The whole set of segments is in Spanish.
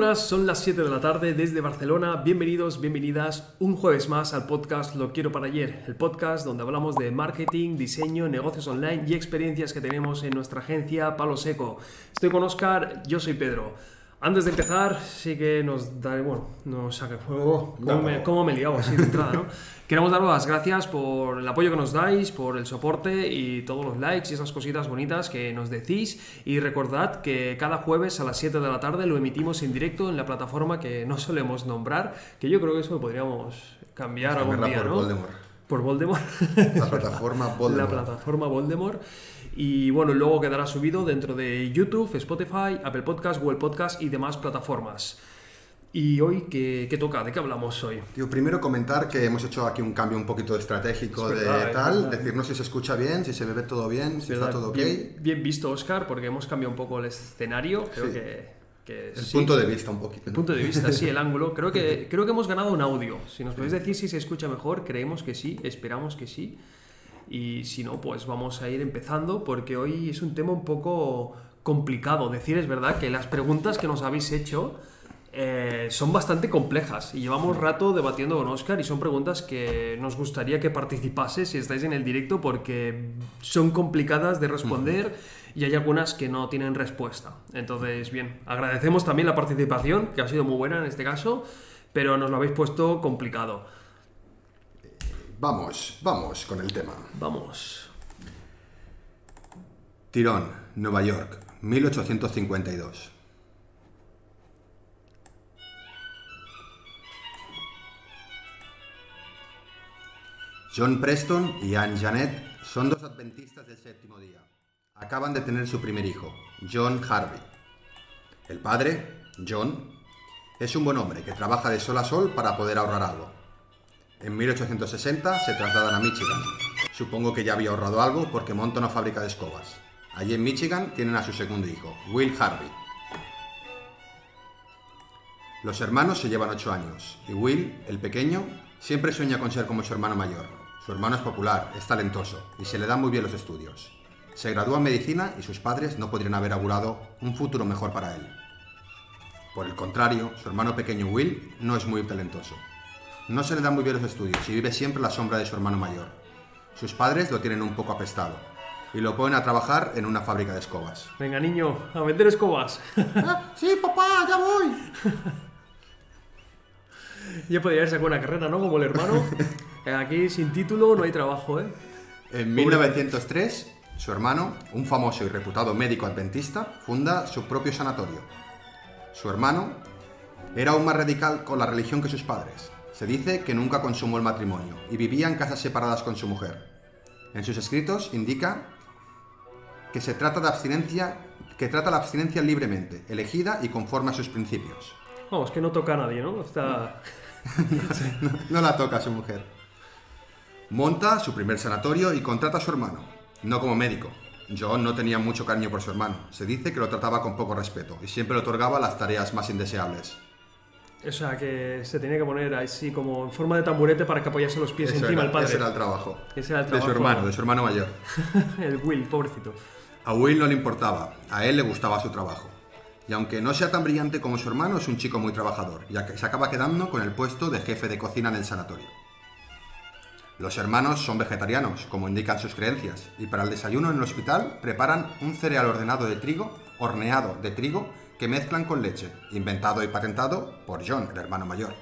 Son las 7 de la tarde desde Barcelona. Bienvenidos, bienvenidas un jueves más al podcast Lo Quiero para ayer, el podcast donde hablamos de marketing, diseño, negocios online y experiencias que tenemos en nuestra agencia Palo Seco. Estoy con Oscar, yo soy Pedro. Antes de empezar, sí que nos da, bueno, nos saca, oh, ¿cómo, me, cómo me liado así de entrada, ¿no? Queremos daros las gracias por el apoyo que nos dais, por el soporte y todos los likes y esas cositas bonitas que nos decís. Y recordad que cada jueves a las 7 de la tarde lo emitimos en directo en la plataforma que no solemos nombrar, que yo creo que eso lo podríamos cambiar algún día, por ¿no? Voldemort. Por Voldemort. La plataforma Voldemort. La plataforma Voldemort. Y bueno, luego quedará subido dentro de YouTube, Spotify, Apple Podcast, Google Podcast y demás plataformas. ¿Y hoy qué, qué toca? ¿De qué hablamos hoy? Tío, primero comentar que hemos hecho aquí un cambio un poquito estratégico Es de verdad, es tal, verdad. decirnos si se escucha bien, si se ve todo bien, si está ¿Verdad? todo ok. Bien, bien visto, Oscar, porque hemos cambiado un poco el escenario. Creo Sí. que, que El sí. punto de vista un poquito. El punto de vista, sí, el ángulo. Creo que, creo que hemos ganado un audio. Si nos podéis decir si se escucha mejor, creemos que sí, esperamos que sí. Y si no, pues vamos a ir empezando porque hoy es un tema un poco complicado. Decir es verdad que las preguntas que nos habéis hecho eh, son bastante complejas y llevamos rato debatiendo con Oscar y son preguntas que nos gustaría que participase si estáis en el directo porque son complicadas de responder y hay algunas que no tienen respuesta. Entonces, bien, agradecemos también la participación, que ha sido muy buena en este caso, pero nos lo habéis puesto complicado. Vamos, vamos con el tema. Vamos. Tirón, Nueva York, 1852. John Preston y Anne Janet son dos adventistas del séptimo día. Acaban de tener su primer hijo, John Harvey. El padre, John, es un buen hombre que trabaja de sol a sol para poder ahorrar algo. En 1860 se trasladan a Michigan. Supongo que ya había ahorrado algo porque monta una fábrica de escobas. Allí en Michigan tienen a su segundo hijo, Will Harvey. Los hermanos se llevan 8 años y Will, el pequeño, siempre sueña con ser como su hermano mayor. Su hermano es popular, es talentoso y se le dan muy bien los estudios. Se gradúa en medicina y sus padres no podrían haber augurado un futuro mejor para él. Por el contrario, su hermano pequeño Will no es muy talentoso. No se le dan muy bien los estudios y vive siempre a la sombra de su hermano mayor. Sus padres lo tienen un poco apestado y lo ponen a trabajar en una fábrica de escobas. Venga, niño, a vender escobas. sí, papá, ya voy. ya podría haber sacado una carrera, ¿no? Como el hermano. Aquí sin título no hay trabajo, ¿eh? En 1903, su hermano, un famoso y reputado médico adventista, funda su propio sanatorio. Su hermano era aún más radical con la religión que sus padres. Se dice que nunca consumó el matrimonio y vivía en casas separadas con su mujer. En sus escritos indica que se trata de abstinencia, que trata la abstinencia libremente, elegida y conforme a sus principios. Vamos, que no toca a nadie, ¿no? Está... No la toca a su mujer. Monta su primer sanatorio y contrata a su hermano, no como médico. John no tenía mucho cariño por su hermano. Se dice que lo trataba con poco respeto y siempre le otorgaba las tareas más indeseables. O sea, que se tenía que poner así como en forma de tamburete para que apoyase los pies Eso encima el padre. ese era el trabajo. Ese era el De su trabajo. hermano, de su hermano mayor. el Will, pobrecito. A Will no le importaba, a él le gustaba su trabajo. Y aunque no sea tan brillante como su hermano, es un chico muy trabajador, ya que se acaba quedando con el puesto de jefe de cocina en el sanatorio. Los hermanos son vegetarianos, como indican sus creencias, y para el desayuno en el hospital preparan un cereal ordenado de trigo, horneado de trigo, que mezclan con leche, inventado y patentado por John, el hermano mayor.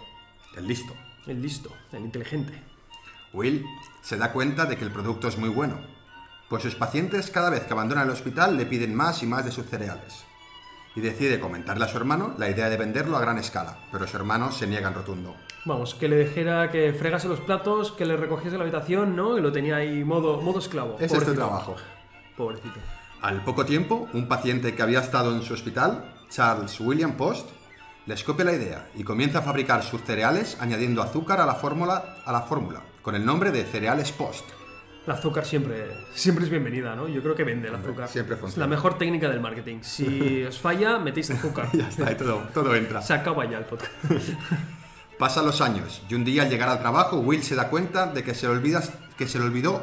El listo. El listo, el inteligente. Will se da cuenta de que el producto es muy bueno, pues sus pacientes cada vez que abandonan el hospital le piden más y más de sus cereales. Y decide comentarle a su hermano la idea de venderlo a gran escala, pero su hermano se niega en rotundo. Vamos, que le dijera que fregase los platos, que le recogiese la habitación, ¿no? Y lo tenía ahí modo, modo esclavo. Ese es Pobrecito. trabajo. Pobrecito. Al poco tiempo, un paciente que había estado en su hospital, Charles William Post, les copia la idea y comienza a fabricar sus cereales añadiendo azúcar a la fórmula, a la fórmula con el nombre de cereales Post. El azúcar siempre, siempre es bienvenida, ¿no? Yo creo que vende el azúcar. siempre Es funciona. la mejor técnica del marketing. Si os falla, metéis azúcar. Ya está, y todo, todo entra. Se acaba ya el podcast. Pasan los años y un día al llegar al trabajo, Will se da cuenta de que se le, olvida, que se le olvidó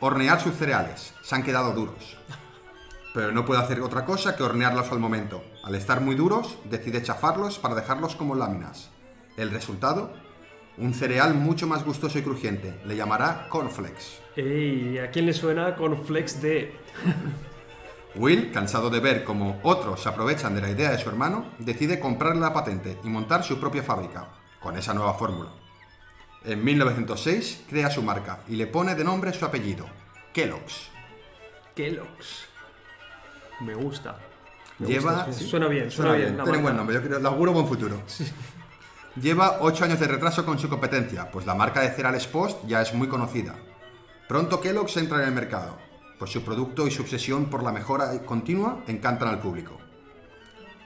hornear sus cereales. Se han quedado duros. Pero no puede hacer otra cosa que hornearlos al momento. Al estar muy duros, decide chafarlos para dejarlos como láminas. El resultado, un cereal mucho más gustoso y crujiente. Le llamará cornflakes. Ey, ¿a quién le suena cornflakes de...? Will, cansado de ver cómo otros se aprovechan de la idea de su hermano, decide comprarle la patente y montar su propia fábrica, con esa nueva fórmula. En 1906 crea su marca y le pone de nombre su apellido, Kellogg's. Kellogg's. Me gusta. Me Lleva- gusta. sí. Suena bien, suena, bien. Tiene marca. buen nombre, yo creo, le auguro buen futuro. Lleva 8 años de retraso con su competencia, pues la marca de cereales Post ya es muy conocida. Pronto Kellogg's entra en el mercado, pues su producto y su obsesión por la mejora continua encantan al público.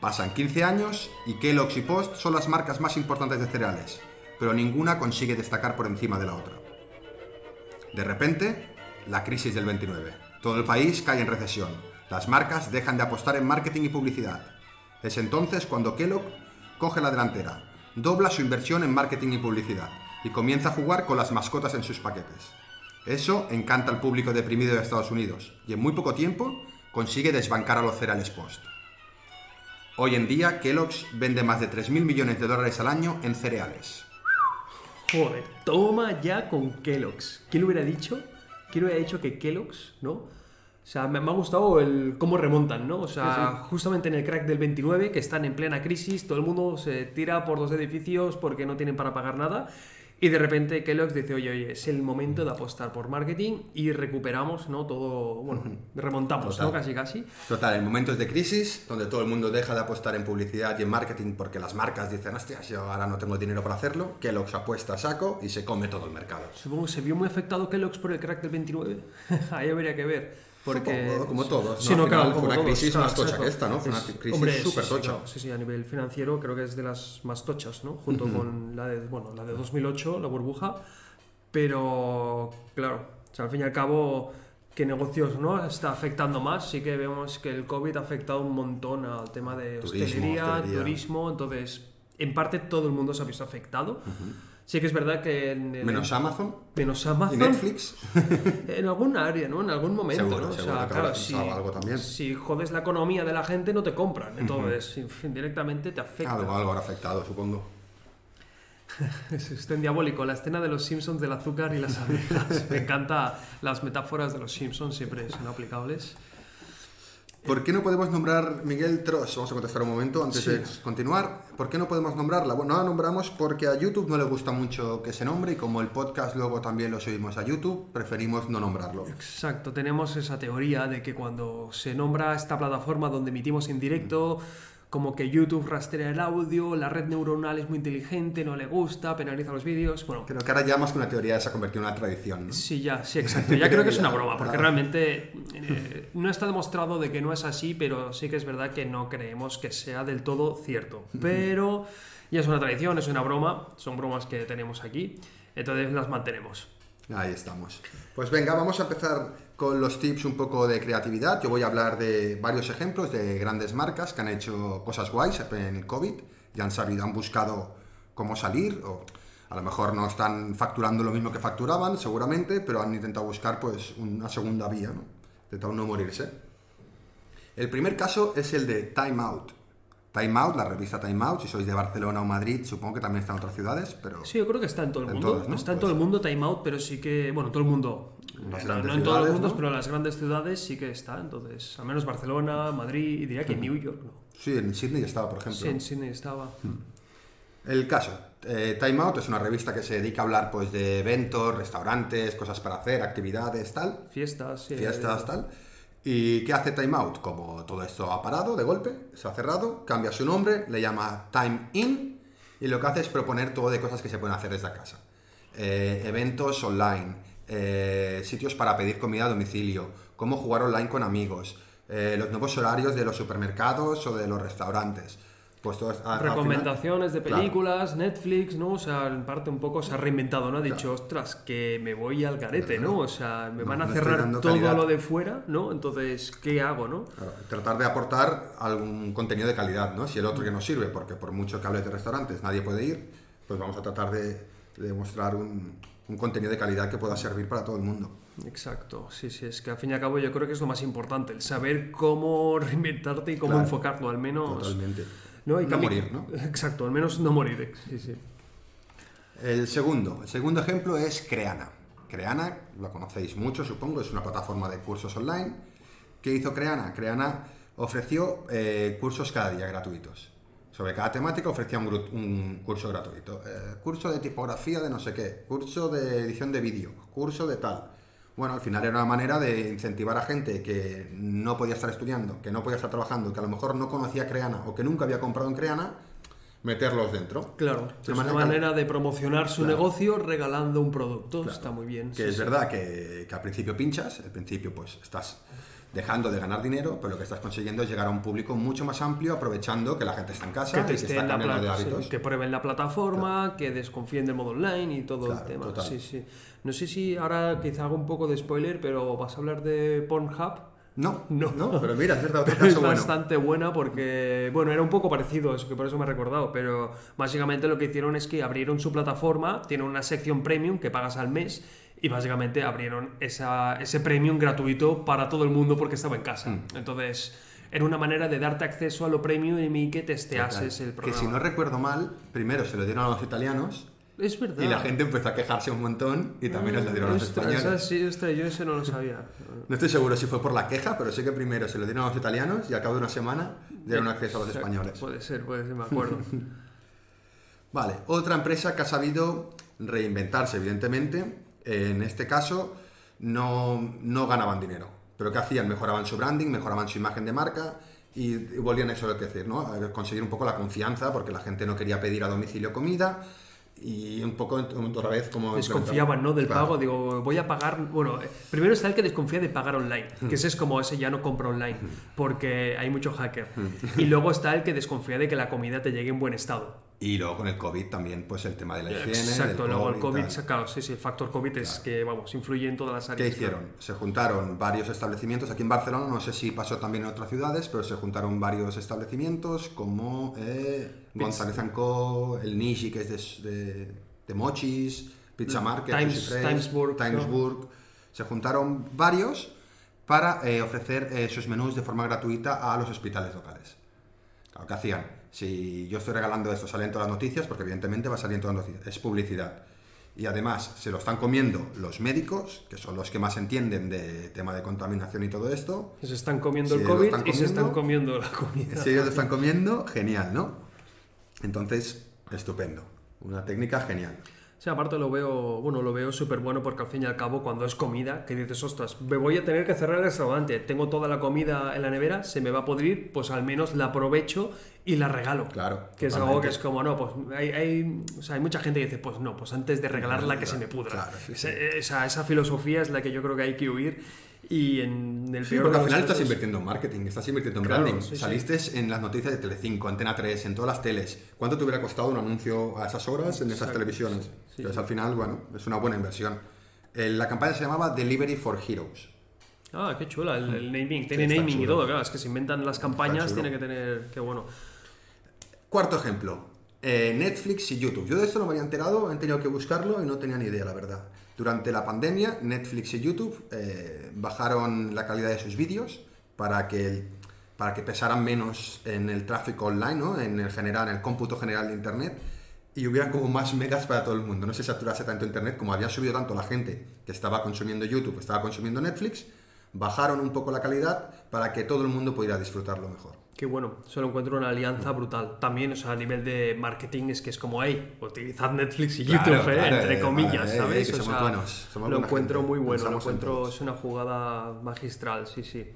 Pasan 15 años y Kellogg's y Post son las marcas más importantes de cereales, pero ninguna consigue destacar por encima de la otra. De repente, la crisis del 29. Todo el país cae en recesión. Las marcas dejan de apostar en marketing y publicidad. Es entonces cuando Kellogg coge la delantera, dobla su inversión en marketing y publicidad y comienza a jugar con las mascotas en sus paquetes. Eso encanta al público deprimido de Estados Unidos y en muy poco tiempo consigue desbancar a los cereales Post. Hoy en día, Kellogg's vende más de 3.000 millones de dólares al año en cereales. Joder, toma ya con Kellogg's. ¿Quién lo hubiera dicho? ¿Quién hubiera dicho que Kellogg's, no? O sea, me, me ha gustado el cómo remontan, ¿no? O sea, justamente en el crack del 29, que están en plena crisis, todo el mundo se tira por los edificios porque no tienen para pagar nada. Y de repente Kellogg's dice, oye, oye, es el momento de apostar por marketing y recuperamos, ¿no? Todo, bueno, remontamos, ¿no? Total. Casi, casi. Total, en momentos de crisis, donde todo el mundo deja de apostar en publicidad y en marketing porque las marcas dicen, hostia, yo ahora no tengo dinero para hacerlo, Kellogg's apuesta a saco y se come todo el mercado. Supongo que se vio muy afectado Kellogg's por el crack del 29. Ahí habría que ver. Porque... Supongo, como todos, Sí, ¿no? no, Al claro, final fue como una todos, crisis claro, más tocha exacto. que esta, ¿no? Fue una crisis hombre, sí, súper sí, tocha. claro, sí, sí, a nivel financiero creo que es de las más tochas, ¿no? Junto con la de, bueno, la de 2008, la burbuja. Pero, claro, o sea, al fin y al cabo, ¿qué negocios no está afectando más? Sí que vemos que el COVID ha afectado un montón al tema de Turismo, hostelería, hostelería. turismo, entonces, en parte todo el mundo se ha visto afectado. Sí que es verdad que en, en- Menos Amazon menos y Amazon, Netflix. en algún área, ¿no? En algún momento, Seguro, ¿no? O seguro sea, que claro, si, algo también. si jodes la economía de la gente, no te compran. Entonces, en fin, directamente te afecta. Algo, algo habrá afectado, supongo. Es en diabólico, la escena de los Simpsons del azúcar y las abejas. Me encanta las metáforas de los Simpsons, siempre son aplicables. ¿Por qué no podemos nombrar Miguel Tross? Vamos a contestar un momento antes Sí. de continuar. ¿Por qué no podemos nombrarla? Bueno, no la nombramos porque a YouTube no le gusta mucho que se nombre y como el podcast luego también lo subimos a YouTube, preferimos no nombrarlo. Exacto, tenemos esa teoría de que cuando se nombra esta plataforma donde emitimos en directo, como que YouTube rastrea el audio, la red neuronal es muy inteligente, no le gusta, penaliza los vídeos. Bueno, Creo que ahora ya más que una teoría se ha convertido en una tradición. ¿no? Sí, ya, sí, exacto. Ya creo que es una broma, porque realmente eh, no está demostrado de que no es así, pero sí que es verdad que no creemos que sea del todo cierto. Pero ya es una tradición, es una broma, son bromas que tenemos aquí, entonces las mantenemos. Ahí estamos. Pues venga, vamos a empezar con los tips un poco de creatividad. Yo voy a hablar de varios ejemplos de grandes marcas que han hecho cosas guays en el COVID y han sabido, han buscado cómo salir o a lo mejor no están facturando lo mismo que facturaban, seguramente, pero han intentado buscar pues una segunda vía, ¿no? Intentado no morirse. El primer caso es el de Time Out. Time Out, la revista Time Out, si sois de Barcelona o Madrid, supongo que también está en otras ciudades, pero Sí, yo creo que está en todo el En mundo. todas, ¿no? Está en Pues- todo el mundo Time Out, pero sí que, bueno, todo el mundo. No, en todos los mundos, ¿no? pero en las grandes ciudades sí que está. Entonces, al menos Barcelona, Madrid, y diría que New York, ¿no? sí, en Sydney estaba, por ejemplo. Sí, en Sydney estaba. El caso, eh, Time Out es una revista que se dedica a hablar pues, de eventos, restaurantes, cosas para hacer, actividades, tal, Fiestas, sí, fiestas, tal. ¿Y qué hace Time Out? Como todo esto ha parado de golpe, se ha cerrado, cambia su nombre, le llama Time In y lo que hace es proponer todo de cosas que se pueden hacer desde casa. Eh, eventos online, eh, sitios para pedir comida a domicilio, cómo jugar online con amigos, eh, los nuevos horarios de los supermercados o de los restaurantes. Pues final- recomendaciones de Claro. películas, Netflix, ¿no? O sea, en parte un poco se ha reinventado, ¿no? Ha dicho, ostras, que me voy al garete, ¿no? O sea, me No, van a no cerrar todo calidad. lo de fuera, ¿no? Entonces, ¿qué hago, no? Claro, tratar de aportar algún contenido de calidad, ¿no? Si el otro que nos sirve, porque por mucho que hables de restaurantes nadie puede ir, pues vamos a tratar de, de mostrar un, un contenido de calidad que pueda servir para todo el mundo. Exacto, sí, sí, es que al fin y al cabo yo creo que es lo más importante, el saber cómo reinventarte y cómo enfocarlo, al menos... Totalmente. No, no morir, ¿no? Exacto, al menos no morir, sí, sí. El segundo, el segundo ejemplo es Creana. Creana, lo conocéis mucho, supongo, es una plataforma de cursos online. ¿Qué hizo Creana? Creana ofreció eh, cursos cada día gratuitos. Sobre cada temática ofrecía un, curso gratuito. Eh, curso de tipografía de no sé qué, curso de edición de vídeo, curso de tal. Bueno, al final era una manera de incentivar a gente que no podía estar estudiando, que no podía estar trabajando, que a lo mejor no conocía Creana o que nunca había comprado en Creana, meterlos dentro. Claro, es una manera de promocionar su negocio regalando un producto, está muy bien. Que es verdad que, que, al principio pinchas, al principio pues estás dejando de ganar dinero, pero lo que estás consiguiendo es llegar a un público mucho más amplio, aprovechando que la gente está en casa que y que está cambiando de hábitos. que prueben la plataforma, que desconfíen del modo online y todo el tema. Sí, sí. No sé si ahora quizá hago un poco de spoiler, pero vas a hablar de Pornhub. No, no, no, pero mira, es bastante buena porque, bueno, era un poco parecido, eso que por eso me he recordado, pero básicamente lo que hicieron es que abrieron su plataforma, tiene una sección premium que pagas al mes y básicamente abrieron esa, ese premium gratuito para todo el mundo porque estaba en casa. Mm. Entonces, era una manera de darte acceso a lo premium y que testeases el programa. Que si no recuerdo mal, primero se lo dieron a los italianos es verdad. Y la gente empezó a quejarse un montón y también se lo dieron a los españoles. sí, yo ese no lo sabía. No estoy seguro si fue por la queja, pero sé que primero se lo dieron a los italianos y al cabo de una semana dieron acceso a los españoles. Puede ser, puede ser, me acuerdo. vale, otra empresa que ha sabido reinventarse, evidentemente. En este caso, no, no ganaban dinero. Pero ¿qué hacían? Mejoraban su branding, mejoraban su imagen de marca y, volvían a eso lo que decir, ¿no? A conseguir un poco la confianza porque la gente no quería pedir a domicilio comida y un poco otra vez como desconfiaban no del pago. Digo voy a pagar bueno eh, primero está el que desconfía de pagar online que ese es como ese ya no compra online porque hay mucho hacker. Y luego está el que desconfía de que la comida te llegue en buen estado y luego con el COVID también, pues el tema de la higiene. Exacto, luego el COVID, claro, sí, sí, el factor COVID es que, vamos, influye en todas las áreas. ¿Qué hicieron? Se juntaron varios establecimientos aquí en Barcelona, no sé si pasó también en otras ciudades, pero se juntaron varios establecimientos como eh, González Co, el Nishi, que es de, de, Mochis, Pizza Market, Times, Timesburg. Timesburg. Se juntaron varios para eh, ofrecer eh, sus menús de forma gratuita a los hospitales locales. Claro, ¿qué hacían? Si yo estoy regalando esto, salen todas las noticias, porque evidentemente va a salir todas las noticias, es publicidad. Y además se lo están comiendo los médicos, que son los que más entienden de tema de contaminación y todo esto. Se están comiendo el COVID y se están comiendo la comida. Si ellos lo están comiendo, genial, ¿no? Entonces, estupendo. Una técnica genial. Sí, aparte lo veo, bueno, lo veo súper bueno porque al fin y al cabo cuando es comida, que dices, ostras, me voy a tener que cerrar el restaurante, tengo toda la comida en la nevera, se me va a podrir, pues al menos la aprovecho y la regalo. Claro. Que es algo que es como, no, pues hay, hay, o sea, hay mucha gente que dice, pues no, pues antes de regalarla que se me pudra. Claro, Esa, esa filosofía es la que yo creo que hay que huir y en el sí, porque al final estás invirtiendo en marketing, estás invirtiendo en branding. Saliste en las noticias de Telecinco, Antena 3, en todas las teles. ¿Cuánto te hubiera costado un anuncio a esas horas en esas televisiones? Entonces al final, bueno, es una buena inversión. Eh, la campaña se llamaba Delivery for Heroes. Ah, qué chula, el, naming. Tiene naming y todo, claro. Es que se inventan las campañas, tiene que tener. Qué bueno. Cuarto ejemplo. Eh, Netflix y YouTube. Yo de esto no me había enterado, he tenido que buscarlo y no tenía ni idea, la verdad. Durante la pandemia, Netflix y YouTube eh, bajaron la calidad de sus vídeos para que, para que pesaran menos en el tráfico online, ¿no? en el general, en el cómputo general de Internet y hubieran como más megas para todo el mundo. No se saturase tanto Internet como había subido tanto la gente que estaba consumiendo YouTube, estaba consumiendo Netflix, bajaron un poco la calidad para que todo el mundo pudiera disfrutarlo mejor. Qué bueno, solo encuentro una alianza brutal. También, o sea, a nivel de marketing es que es como, hey, utilizad Netflix y YouTube, ¿eh? entre comillas, ¿sabes? somos buenos, lo encuentro muy bueno, lo encuentro, es una jugada magistral, sí, sí.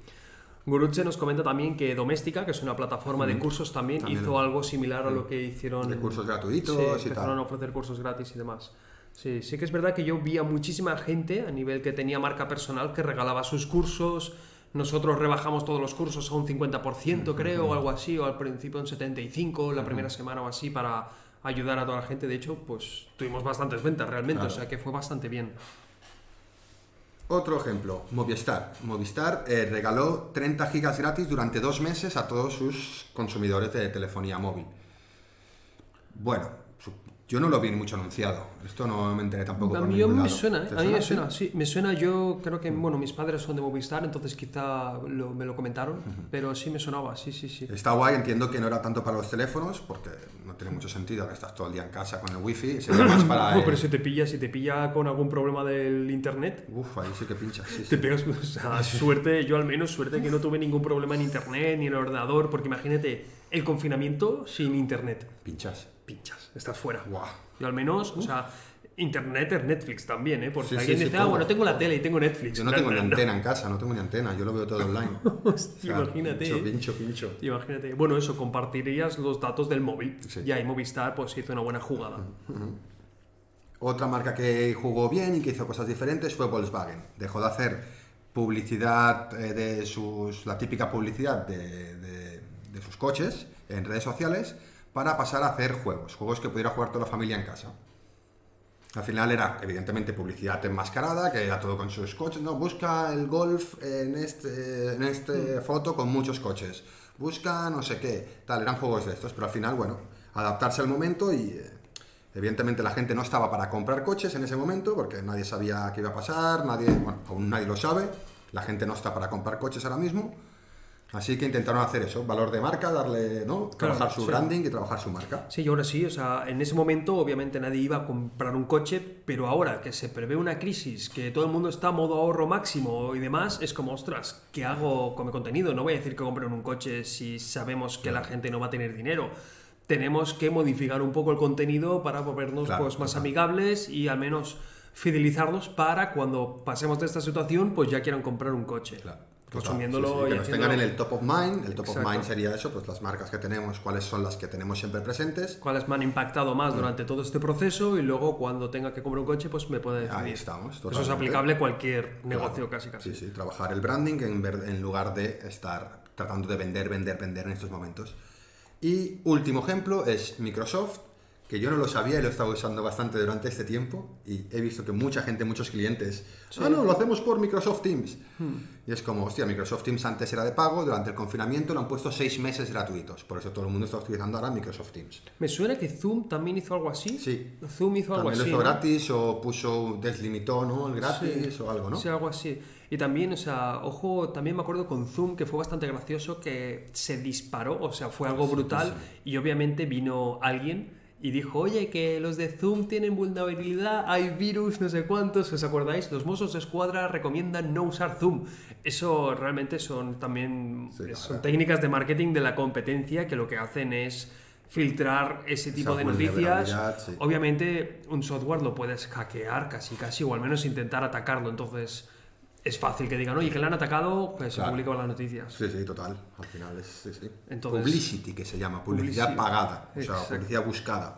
Guruche nos comenta también que Doméstica, que es una plataforma de cursos también, hizo algo similar a lo que hicieron... De cursos gratuitos sí, y a ofrecer cursos gratis y demás. Sí, sí que es verdad que yo vi a muchísima gente a nivel que tenía marca personal que regalaba sus cursos, nosotros rebajamos todos los cursos a un 50%, creo, o algo así, o al principio un 75%, la primera semana o así, para ayudar a toda la gente. De hecho, pues tuvimos bastantes ventas realmente, o sea que fue bastante bien. Otro ejemplo, Movistar. Movistar eh, regaló 30 gigas gratis durante dos meses a todos sus consumidores de telefonía móvil. Bueno, Yo no lo vi mucho anunciado. Esto no me enteré tampoco. A mí me lado. suena, ¿eh? ¿Te a mí me suena, sí, me suena, yo creo que, bueno, mis padres son de Movistar, entonces quizá lo- me lo comentaron, pero sí me sonaba, sí, sí, sí. Está guay, entiendo que no era tanto para los teléfonos, porque no tiene mucho sentido que estás todo el día en casa con el wifi, sería más para... No, el- pero si te pilla, si te pilla con algún problema del internet, Uf, ahí sí que pinchas, sí, te sí. pegas, o sea, suerte, yo al menos suerte que no tuve ningún problema en internet ni en el ordenador, porque imagínate, el confinamiento sin internet, Pinchas. Pinchas, estás fuera. Guau. Yo al menos, o sea, internet es Netflix también, ¿eh? Porque Sí, alguien sí, dice, ah, bueno, tengo la tele y tengo Netflix. Yo no No, tengo ni no. antena en casa, no tengo ni antena, yo lo veo todo online. Hostia, O sea, imagínate. Pincho, pincho, pincho. Imagínate. Bueno, eso, compartirías los datos del móvil. Y ahí Movistar pues hizo una buena jugada. Otra marca que jugó bien y que hizo cosas diferentes fue Volkswagen. Dejó de hacer publicidad eh, de sus, la típica publicidad de, de- de sus coches en redes sociales para pasar a hacer juegos, juegos que pudiera jugar toda la familia en casa. Al final era, evidentemente, publicidad enmascarada, que era todo con sus coches. No, busca el golf en este, en este foto con muchos coches. Busca no sé qué. Tal, eran juegos de estos, pero al final, bueno, adaptarse al momento y. eh, evidentemente la gente no estaba para comprar coches en ese momento, porque nadie sabía qué iba a pasar, nadie, bueno, aún nadie lo sabe. La gente no está para comprar coches ahora mismo. Así que intentaron hacer eso, valor de marca, darle, ¿no? Claro, Trabajar su sí. branding y trabajar su marca. Sí, y ahora sí, o sea, en ese momento obviamente nadie iba a comprar un coche, pero ahora que se prevé una crisis, que todo el mundo está a modo ahorro máximo y demás, es como, ostras, ¿qué hago con mi contenido? No voy a decir que compren un coche si sabemos que la gente no va a tener dinero. Tenemos que modificar un poco el contenido para volvernos Claro, pues, más amigables y al menos fidelizarnos para cuando pasemos de esta situación, pues ya quieran comprar un coche. Claro. Consumiéndolo Sí, sí, y que nos tengan en el top of mind. El top Exacto. of mind sería eso, pues las marcas que tenemos, cuáles son las que tenemos siempre presentes. cuáles me han impactado Mm. más durante todo este proceso y luego cuando tenga que comprar un coche pues me puede decidir. Ahí estamos, Eso es aplicable a cualquier negocio Claro. casi casi. Sí, sí, trabajar el branding en, en lugar de estar tratando de vender, vender, vender en estos momentos. Y último ejemplo es Microsoft, que yo no lo sabía y lo he estado usando bastante durante este tiempo y he visto que mucha gente, muchos clientes, ah, no, lo hacemos por Microsoft Teams. Hmm. Y es como, hostia, Microsoft Teams antes era de pago, durante el confinamiento lo han puesto seis meses gratuitos, por eso todo el mundo está utilizando ahora Microsoft Teams. Me suena que Zoom también hizo algo así. Sí. Zoom hizo algo También lo así. hizo ¿no? gratis o puso, deslimitó, ¿no? El gratis o algo, ¿no? Sí, algo así. Y también, o sea, ojo, también me acuerdo con Zoom que fue bastante gracioso que se disparó, o sea, fue algo brutal y obviamente vino alguien y dijo, oye, que los de Zoom tienen vulnerabilidad, hay virus, no sé cuántos, ¿os acordáis? Los Mossos de Escuadra recomiendan no usar Zoom. Eso realmente son también Sí, son claro. técnicas de marketing de la competencia que lo que hacen es filtrar ese tipo Esa de noticias. sí. Obviamente un software lo puedes hackear casi casi o al menos intentar atacarlo, entonces es fácil que digan, oye, que le han atacado, pues se Claro. publican las noticias. Sí, sí, total. Al final es sí, sí. Entonces- Publicity, que se llama, publicidad Publici- pagada, o sea, Exacto. Mm. publicidad buscada.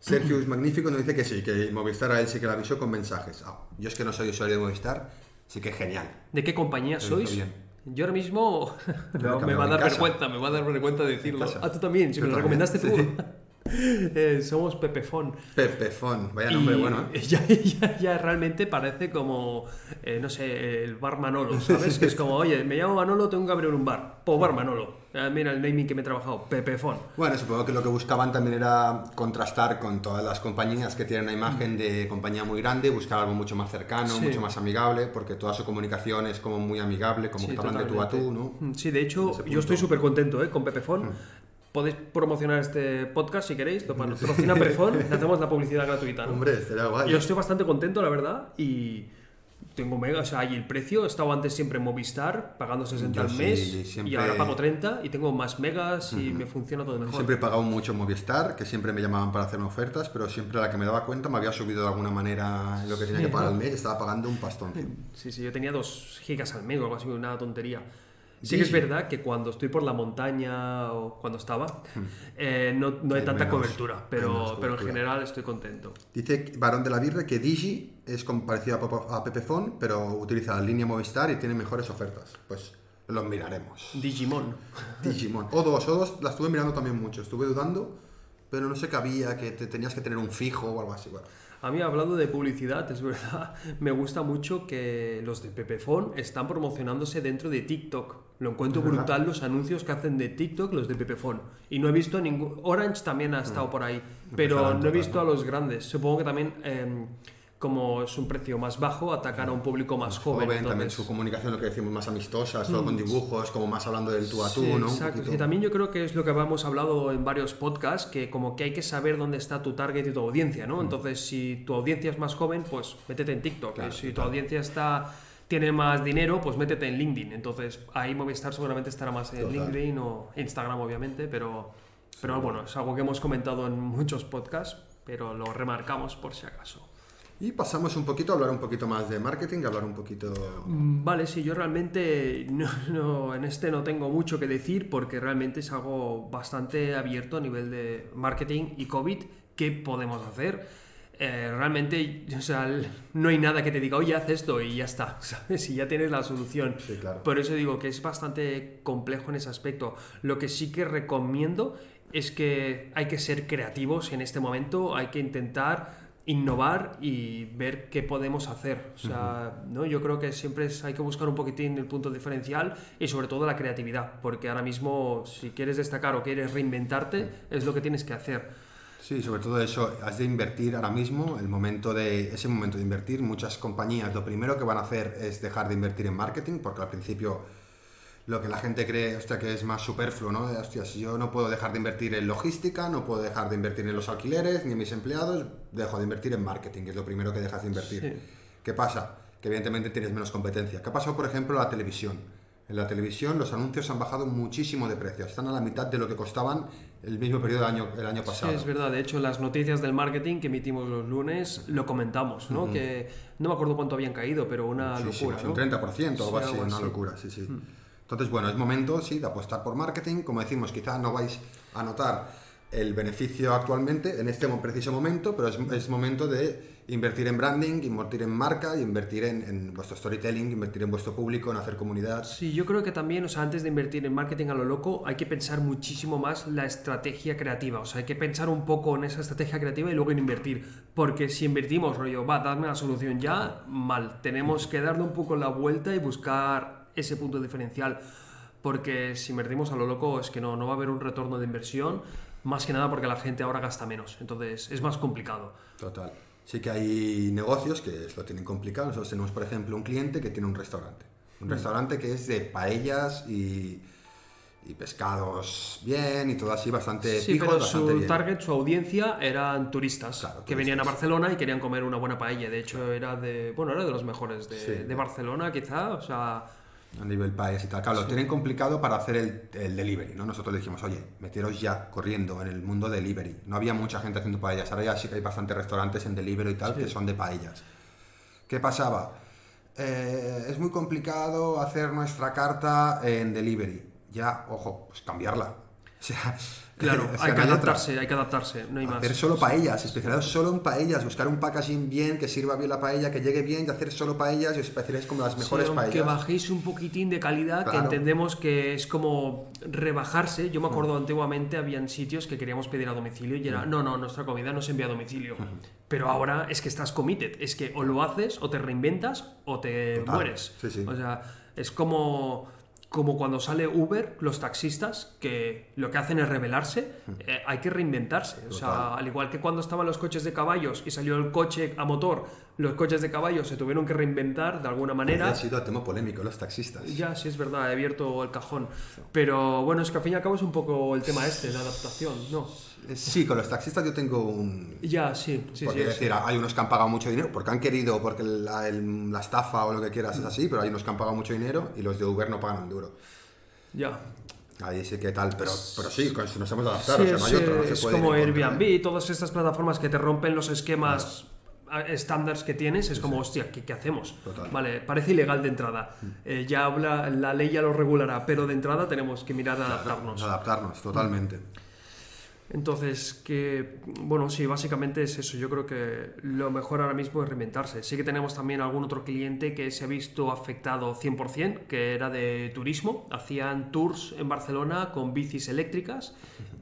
Sergio es magnífico, nos dice que sí, que Movistar a él sí que le avisó con mensajes. Ah, yo es que no soy usuario de Movistar, sí que es genial. ¿De qué compañía sois? bien. Yo ahora mismo me va a dar vergüenza, me va a dar vergüenza decirlo. casa. Ah, tú también, si me lo recomendaste tú. Eh, somos Pepefon. Pepefon, vaya nombre Y bueno, ¿eh? ya, ya- ya realmente parece como, eh, no sé, el bar Manolo, ¿sabes? Que es como, oye, me llamo Manolo, tengo que abrir un bar. Po bar Manolo. Mira el naming que me he trabajado, Pepefon. Bueno, supongo que lo que buscaban también era contrastar con todas las compañías que tienen una imagen de compañía muy grande, buscar algo mucho más cercano, Sí. mucho más amigable, porque toda su comunicación es como muy amigable, como Sí, que te hablan de tú a tú. ¿no? Mm, Sí, de hecho, yo estoy súper contento ¿eh? con Pepefon. Podéis promocionar este podcast si queréis. Lo patrocina Pepefon, le hacemos la publicidad gratuita. ¿no? Hombre, estaría guay. Yo estoy bastante contento, la verdad, y tengo mega, o sea, y el precio, he estado antes siempre en Movistar, pagando 60 Yo al sí, mes, y siempre- ahora pago 30 y tengo más megas y me funciona todo mejor. Siempre he pagado mucho en Movistar, que siempre me llamaban para hacerme ofertas, pero siempre a la que me daba cuenta me había subido de alguna manera lo que tenía que pagar al mes y estaba pagando un pastón. Sí, sí, yo tenía 2 gigas al mes o algo así, una tontería. Sí Sí. que es verdad que cuando estoy por la montaña o cuando estaba, eh, no, no hay Hay tanta menos- cobertura, pero, pero en general estoy contento. Dice Varón de la Birre que Digi es como parecido a, a Pepefon, pero utiliza la línea Movistar y tiene mejores ofertas. Pues los miraremos. Digimon. Digimon. O2, O2 la estuve mirando también mucho. Estuve dudando, pero no sé qué había, que te tenías que tener un fijo o algo así. Bueno, A mí, hablando de publicidad, es verdad, me gusta mucho que los de Pepefon están promocionándose dentro de TikTok. Lo encuentro brutal los anuncios que hacen de TikTok los de Pepefon. Y no he visto ningún... Orange también ha estado por ahí, pero no he visto a los grandes. Supongo que también, em, como es un precio más bajo, atacar a un público más joven. Joven, también entonces- su comunicación, lo que decimos, más amistosa, todo con dibujos, como más hablando del tú a tú, Sí, ¿no? Exacto. Y también yo creo que es lo que habíamos hablado en varios podcasts, que como que hay que saber dónde está tu target y tu audiencia, Mm. ¿no? Entonces, si tu audiencia es más joven, pues métete en TikTok. Claro, si tu audiencia está tiene más dinero, pues métete en LinkedIn. Entonces, ahí Movistar seguramente estará más en Total. LinkedIn o Instagram, obviamente, pero, pero bueno, es algo que hemos comentado en muchos podcasts, pero lo remarcamos por si acaso. Y pasamos un poquito a hablar un poquito más de marketing, a hablar un poquito... Mm, Vale, sí, yo realmente no, no- en este no tengo mucho que decir porque realmente es algo bastante abierto a nivel de marketing y COVID. ¿Qué podemos hacer? Eh, realmente, o sea, no hay nada que te diga, oye, haz esto y ya está, ¿sabes? Y ya tienes la solución. Sí, claro. Por eso digo que es bastante complejo en ese aspecto. Lo que sí que recomiendo es que hay que ser creativos en este momento, hay que intentar innovar y ver qué podemos hacer. O sea, ¿no? yo creo que siempre es- hay que buscar un poquitín el punto diferencial y sobre todo la creatividad, porque ahora mismo si quieres destacar o quieres reinventarte, es lo que tienes que hacer. Sí, sobre todo eso, has de invertir ahora mismo, el momento de, ese momento de invertir, muchas compañías lo primero que van a hacer es dejar de invertir en marketing, porque al principio lo que la gente cree, hostia, que es más superfluo, ¿no? Hostia, si yo no puedo dejar de invertir en logística, no puedo dejar de invertir en los alquileres, ni en mis empleados, dejo de invertir en marketing, que es lo primero que dejas de invertir. Sí. ¿Qué pasa? Que evidentemente tienes menos competencia. ¿Qué ha pasado, por ejemplo, en la televisión? En la televisión los anuncios han bajado muchísimo de precio, están a la mitad de lo que costaban el mismo periodo del año, el año Sí, pasado. es verdad. De hecho, las noticias del marketing que emitimos los lunes lo comentamos, ¿no? Que no me acuerdo cuánto habían caído, pero una Muchísimo, locura, sí, ¿no? un 30% o algo Sí, así, una locura, sí, sí. Entonces, bueno, es momento, sí, de apostar por marketing. Como decimos, quizá no vais a notar el beneficio actualmente, en este preciso momento, pero es, es momento de invertir en branding, invertir en marca, invertir en, en vuestro storytelling, invertir en vuestro público, en hacer comunidad. Sí, yo creo que también, o sea, antes de invertir en marketing a lo loco, hay que pensar muchísimo más la estrategia creativa. O sea, hay que pensar un poco en esa estrategia creativa y luego en invertir. Porque si invertimos, rollo, va, dadme la solución ya, mal. Tenemos que darle un poco la vuelta y buscar ese punto diferencial. Porque si invertimos a lo loco, es que no, no va a haber un retorno de inversión. Más que nada porque la gente ahora gasta menos. Entonces, es más complicado. Total. Sí que hay negocios que lo tienen complicado. Nosotros tenemos, por ejemplo, un cliente que tiene un restaurante. Un restaurante que es de paellas y, y pescados bien y todo así, bastante Sí, pero bastante su bien. target, su audiencia eran turistas Claro, que turistas. venían a Barcelona y querían comer una buena paella. De hecho, era de, bueno, era de los mejores de, Sí. de Barcelona, quizá. O sea, a nivel país y tal. Claro, lo tienen complicado para hacer el, el delivery, ¿no? Nosotros le dijimos, oye, meteros ya corriendo en el mundo delivery. No había mucha gente haciendo paellas, ahora ya sí que hay bastantes restaurantes en delivery y tal que son de paellas. ¿Qué pasaba? Eh, es muy complicado hacer nuestra carta en delivery. Ya, ojo, pues cambiarla. O sea, claro, hay que otra. adaptarse, hay que adaptarse, no hay más. Hacer solo paellas, especializados solo en paellas, buscar un packaging bien, que sirva bien la paella, que llegue bien y hacer solo paellas y os especializáis como las Sí, mejores aunque paellas. bajéis un poquitín de calidad, que entendemos que es como rebajarse. Yo me acuerdo antiguamente habían sitios que queríamos pedir a domicilio y era, no, no, nuestra comida no se envía a domicilio. Pero ahora es que estás committed, es que o lo haces o te reinventas o te Total. mueres. Sí, sí. O sea, es como, como cuando sale Uber, los taxistas, que lo que hacen es rebelarse, eh, hay que reinventarse. O sea, al igual que cuando estaban los coches de caballos y salió el coche a motor, los coches de caballos se tuvieron que reinventar de alguna manera. Ha sido tema polémico, los taxistas. Ya, sí es verdad, he abierto el cajón. Pero bueno, es que al fin y al cabo es un poco el tema este, de adaptación, ¿no? Sí, con los taxistas yo tengo un... Ya, sí, sí, porque sí. es decir, hay unos que han pagado mucho dinero porque han querido, porque la, el- la estafa o lo que quieras es así, pero hay unos que han pagado mucho dinero y los de Uber no pagan un duro. Ya. Ahí sí que tal, pero, pero sí, con eso nos hemos de adaptar, Sí, o sea, no hay es, otro, no se es puede como Airbnb, todas estas plataformas que te rompen los esquemas a- estándares que tienes, es como, hostia, ¿qué, qué hacemos? Total. Vale, parece ilegal de entrada. Eh, ya habla, la ley ya lo regulará, pero de entrada tenemos que mirar a adaptarnos. Adaptarnos, totalmente. Entonces, que, bueno, sí, básicamente es eso. Yo creo que lo mejor ahora mismo es reinventarse. Sí que tenemos también algún otro cliente que se ha visto afectado 100%, que era de turismo. Hacían tours en Barcelona con bicis eléctricas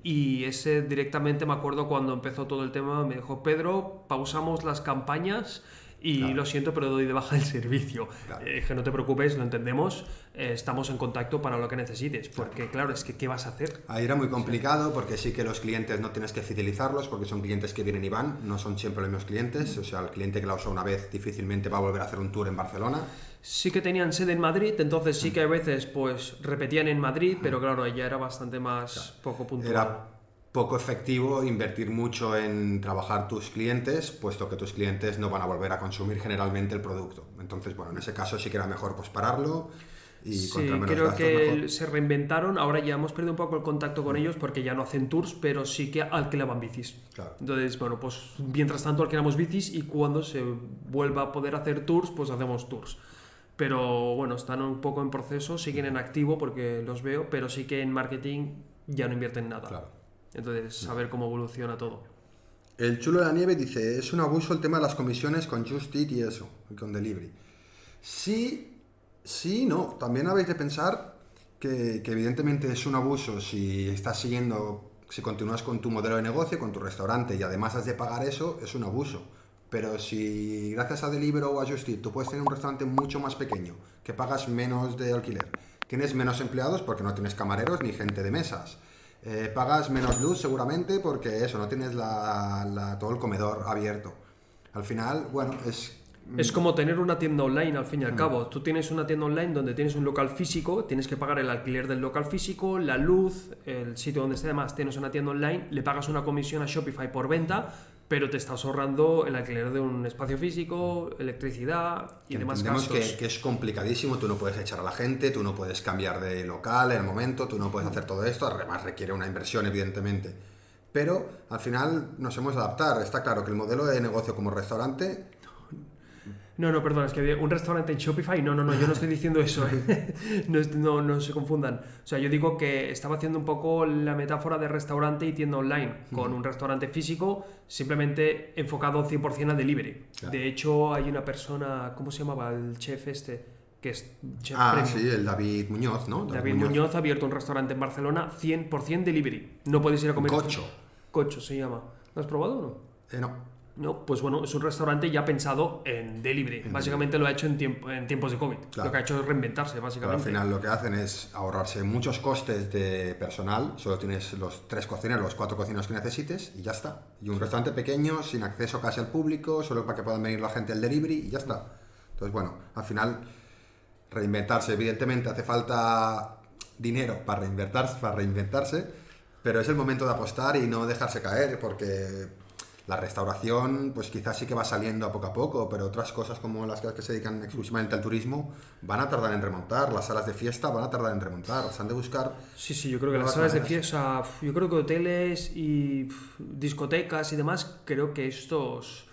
y ese directamente me acuerdo cuando empezó todo el tema, me dijo, Pedro, pausamos las campañas y Claro. lo siento, pero doy de baja el servicio. Claro. Eh, que no te preocupes, lo entendemos, eh, estamos en contacto para lo que necesites, porque claro, es que ¿qué vas a hacer? Ahí era muy complicado porque sí que los clientes no tienes que fidelizarlos porque son clientes que vienen y van, no son siempre los mismos clientes. O sea, el cliente que la usó una vez difícilmente va a volver a hacer un tour en Barcelona. Sí que tenían sede en Madrid, entonces sí que a veces pues repetían en Madrid, pero claro, ya era bastante más poco puntual. Era poco efectivo invertir mucho en trabajar tus clientes, puesto que tus clientes no van a volver a consumir generalmente el producto. Entonces, bueno, en ese caso sí que era mejor pues pararlo y Sí, menos creo gastos, que mejor. se reinventaron, ahora ya hemos perdido un poco el contacto con ellos porque ya no hacen tours, pero sí que alquilaban bicis. Claro. Entonces, bueno, pues mientras tanto alquilamos bicis y cuando se vuelva a poder hacer tours, pues hacemos tours. Pero bueno, están un poco en proceso, siguen en activo porque los veo, pero sí que en marketing ya no invierten nada. Claro. Entonces, a ver cómo evoluciona todo. El chulo de la nieve dice, es un abuso el tema de las comisiones con Just Eat y eso, y con Delivery. Sí, sí, no. También habéis de pensar que, que evidentemente es un abuso si estás siguiendo, si continúas con tu modelo de negocio, con tu restaurante y además has de pagar eso, es un abuso. Pero si gracias a Deliveroo o a Just Eat tú puedes tener un restaurante mucho más pequeño, que pagas menos de alquiler, tienes menos empleados porque no tienes camareros ni gente de mesas, eh, pagas menos luz seguramente porque eso, no tienes la- la- todo el comedor abierto. Al final, bueno, es... Es como tener una tienda online al fin Mm. y al cabo. Tú tienes una tienda online donde tienes un local físico, tienes que pagar el alquiler del local físico, la luz, el sitio donde esté además tienes una tienda online, le pagas una comisión a Shopify por venta, pero te estás ahorrando el alquiler de un espacio físico, electricidad y demás Entendemos gastos. que, que es complicadísimo, tú no puedes echar a la gente, tú no puedes cambiar de local en el momento, tú no puedes hacer todo esto, además requiere una inversión evidentemente. Pero al final nos hemos de adaptar, está claro que el modelo de negocio como restaurante No, no, perdón, es que un restaurante en Shopify. No, no, no, yo no estoy diciendo eso. ¿eh? No, no, no se confundan. O sea, yo digo que estaba haciendo un poco la metáfora de restaurante y tienda online, con un restaurante físico simplemente enfocado 100% al delivery. Claro. De hecho, hay una persona, ¿cómo se llamaba? El chef este, que es chef Ah, premium. sí, el David Muñoz, ¿no? David Muñoz. ha abierto un restaurante en Barcelona 100% delivery. No puedes ir a comer. Cocho. Cocho se llama. ¿Lo has probado o no? Eh, no. No, pues bueno, es un restaurante ya pensado en delivery. básicamente lo ha hecho en, tiempo, en tiempos de COVID. Claro. Lo que ha hecho es reinventarse, Pero al básicamente. final lo que hacen es ahorrarse muchos costes de personal, solo tienes los tres cocineros, los cuatro cocineros que necesites y ya está. Y un restaurante pequeño, sin acceso casi al público, solo para que puedan venir la gente del delivery y ya está. Entonces, bueno, al final reinventarse, evidentemente hace falta dinero para reinventarse, para reinventarse, pero es el momento de apostar y no dejarse caer porque la restauración, pues quizás sí que va saliendo a poco a poco, pero otras cosas como las que se dedican exclusivamente al turismo van a tardar en remontar, las salas de fiesta van a tardar en remontar, se han de buscar Sí, sí, yo creo que las salas de fiesta, yo creo que hoteles y discotecas y demás, creo que estos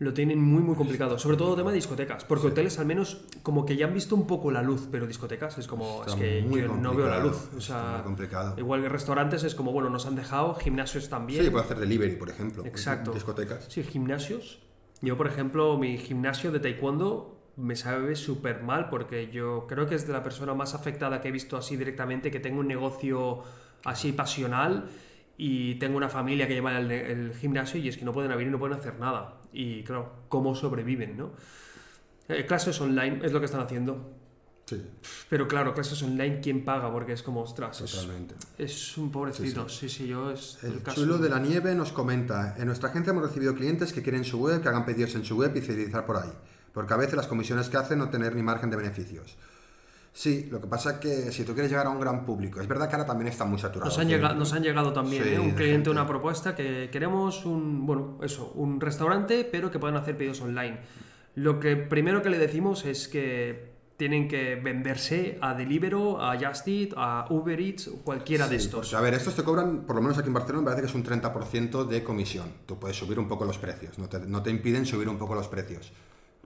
lo tienen muy, muy complicado. Sobre todo tema de discotecas, porque hoteles al menos como que ya han visto un poco la luz, pero discotecas es como, Está es que yo no veo la luz. O sea, muy complicado. igual que restaurantes es como, bueno, nos han dejado, gimnasios también. Sí, puede hacer delivery, por ejemplo, Exacto. discotecas. Sí, gimnasios. Yo, por ejemplo, mi gimnasio de taekwondo me sabe súper mal porque yo creo que es de la persona más afectada que he visto así directamente, que tengo un negocio así pasional y tengo una familia que lleva el, el gimnasio y es que no pueden abrir y no pueden hacer nada. Y claro, ¿cómo sobreviven, no? Eh, clases online es lo que están haciendo. Sí, Pero claro, clases online, ¿quién paga? Porque es como, ostras, es, totalmente. es un pobrecito. Sí, sí, yo es el, El caso. chulo de la nieve nos comenta, en nuestra agencia hemos recibido clientes que quieren su web, que hagan pedidos en su web y fidelizar por ahí, porque a veces las comisiones que hacen no tener ni margen de beneficios. Sí, lo que pasa es que si tú quieres llegar a un gran público, es verdad que ahora también está muy saturado. Nos han, Sí. llegado, nos han llegado también Sí, ¿eh? un de cliente, gente. una propuesta que queremos un, bueno, eso, un restaurante, pero que puedan hacer pedidos online. Lo que primero que le decimos es que tienen que venderse a Deliveroo, a Just Eat, a Uber Eats, cualquiera de Sí, estos. porque, a ver, estos te cobran, por lo menos aquí en Barcelona, me parece que es un 30% de comisión. Tú puedes subir un poco los precios, no te, no te impiden subir un poco los precios.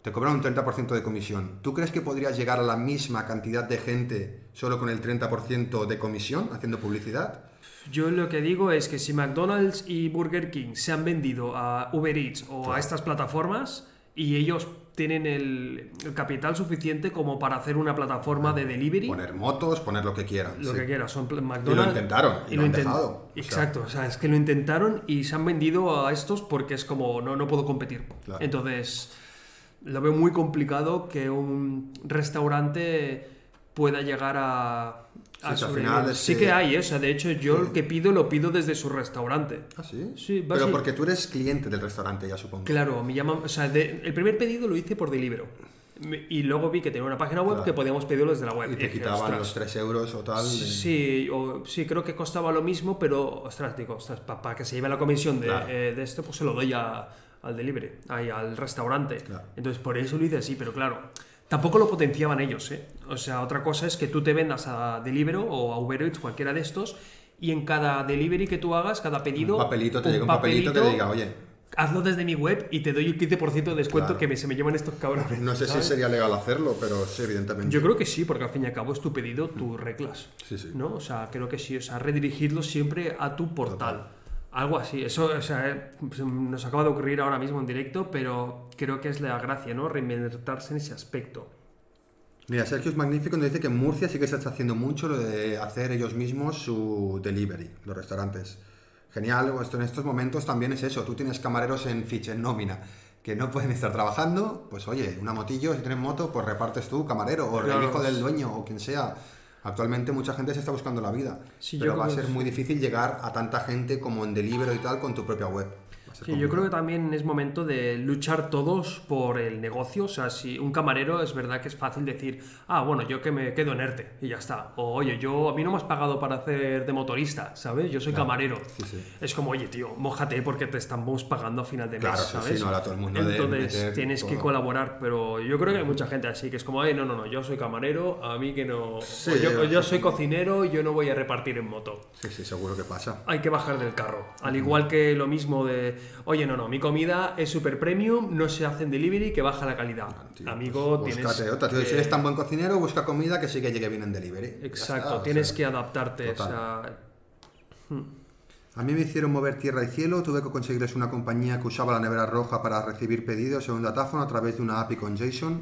Te cobran un 30% de comisión. ¿Tú crees que podrías llegar a la misma cantidad de gente solo con el 30% de comisión haciendo publicidad? Yo lo que digo es que si McDonald's y Burger King se han vendido a Uber Eats o a estas plataformas, y ellos tienen el, el capital suficiente como para hacer una plataforma de delivery. Poner motos, poner lo que quieran. Lo sí. que quieran, son pl- Y McDonald's. lo intentaron, y, lo han dejado. O sea, Exacto, o sea, es que lo intentaron y se han vendido a estos porque es como, no, no puedo competir. Claro. Entonces, lo veo muy complicado que un restaurante pueda llegar a... a Sí, que al sobrevivir. final es sí que- que hay, o sea, de hecho yo el que pido lo pido desde su restaurante. ¿Ah, sí? Sí, Pero porque tú eres cliente del restaurante, ya supongo. Claro, me llaman, o sea, de- el primer pedido lo hice por Deliveroo. Y luego vi que tenía una página web Claro. que podíamos pedirlo desde la web. Y te dije, quitaban "Ostras". los 3 euros o tal. de- Sí, o- sí, creo que costaba lo mismo, pero, ostras, digo, ostras, para que se lleve la comisión de, Claro. eh, de esto, pues se lo doy a- al delivery, ahí, al restaurante. Claro. Entonces, por eso lo hice así, pero claro, tampoco lo potenciaban ellos, ¿eh? O sea, otra cosa es que tú te vendas a Deliveroo o a Uber Eats, cualquiera de estos, y en cada delivery que tú hagas, cada pedido... Un papelito, te llega un papelito que te diga, oye, Hazlo desde mi web y te doy un 15% de descuento Claro. que me- se me llevan estos cabrones. no sé si sería legal hacerlo, pero sí, evidentemente. Yo creo que sí, porque al fin y al cabo es tu pedido, tus reglas. Sí, sí. ¿No? O sea, creo que sí. O sea, redirigirlo siempre a tu portal. Algo así. Eso, o sea, eh, nos acaba de ocurrir ahora mismo en directo, pero creo que es la gracia, ¿no? Reinventarse en ese aspecto. Mira, Sergio es magnífico, nos dice que en Murcia sí que se está haciendo mucho lo de hacer ellos mismos su delivery, los restaurantes. Genial, esto en estos momentos también es eso, tú tienes camareros en ficha, en nómina, que no pueden estar trabajando, pues oye, una motillo, si tienes moto, pues repartes tú, camarero, o Claro. el hijo del dueño, o quien sea. Actualmente mucha gente se está buscando la vida, Sí, pero va a ser muy difícil llegar a tanta gente como en delivery y tal con tu propia web. Sí, yo creo que también es momento de luchar todos por el negocio. O sea, si un camarero es verdad que es fácil decir, ah, bueno, yo que me quedo en ERTE y ya está. O oye, yo a mí no me has pagado para hacer de motorista, ¿sabes? Yo soy Claro, camarero. sí, sí. Es como, oye, tío, mójate porque te estamos pagando a final de mes, Claro, ¿sabes? no, ahora todo el mundo de Entonces tienes que colaborar, pero yo creo que hay mucha gente así que es como, ay, no, no, no, yo soy camarero, a mí que no. O yo, o yo soy cocinero, yo no voy a repartir en moto Sí, sí, seguro que pasa. hay que bajar del carro. Al igual que lo mismo de, oye, no, no, mi comida es super premium, no se hace en delivery, que baja la calidad. Tío, Amigo, pues tienes. búscate otra. Que- Si eres tan buen cocinero, busca comida que sí que llegue bien en delivery. Exacto, está, tienes sea. que adaptarte. o A mí me hicieron mover tierra y cielo, tuve que conseguirles una compañía que usaba la nevera roja para recibir pedidos en un datáfono a través de una API con JSON,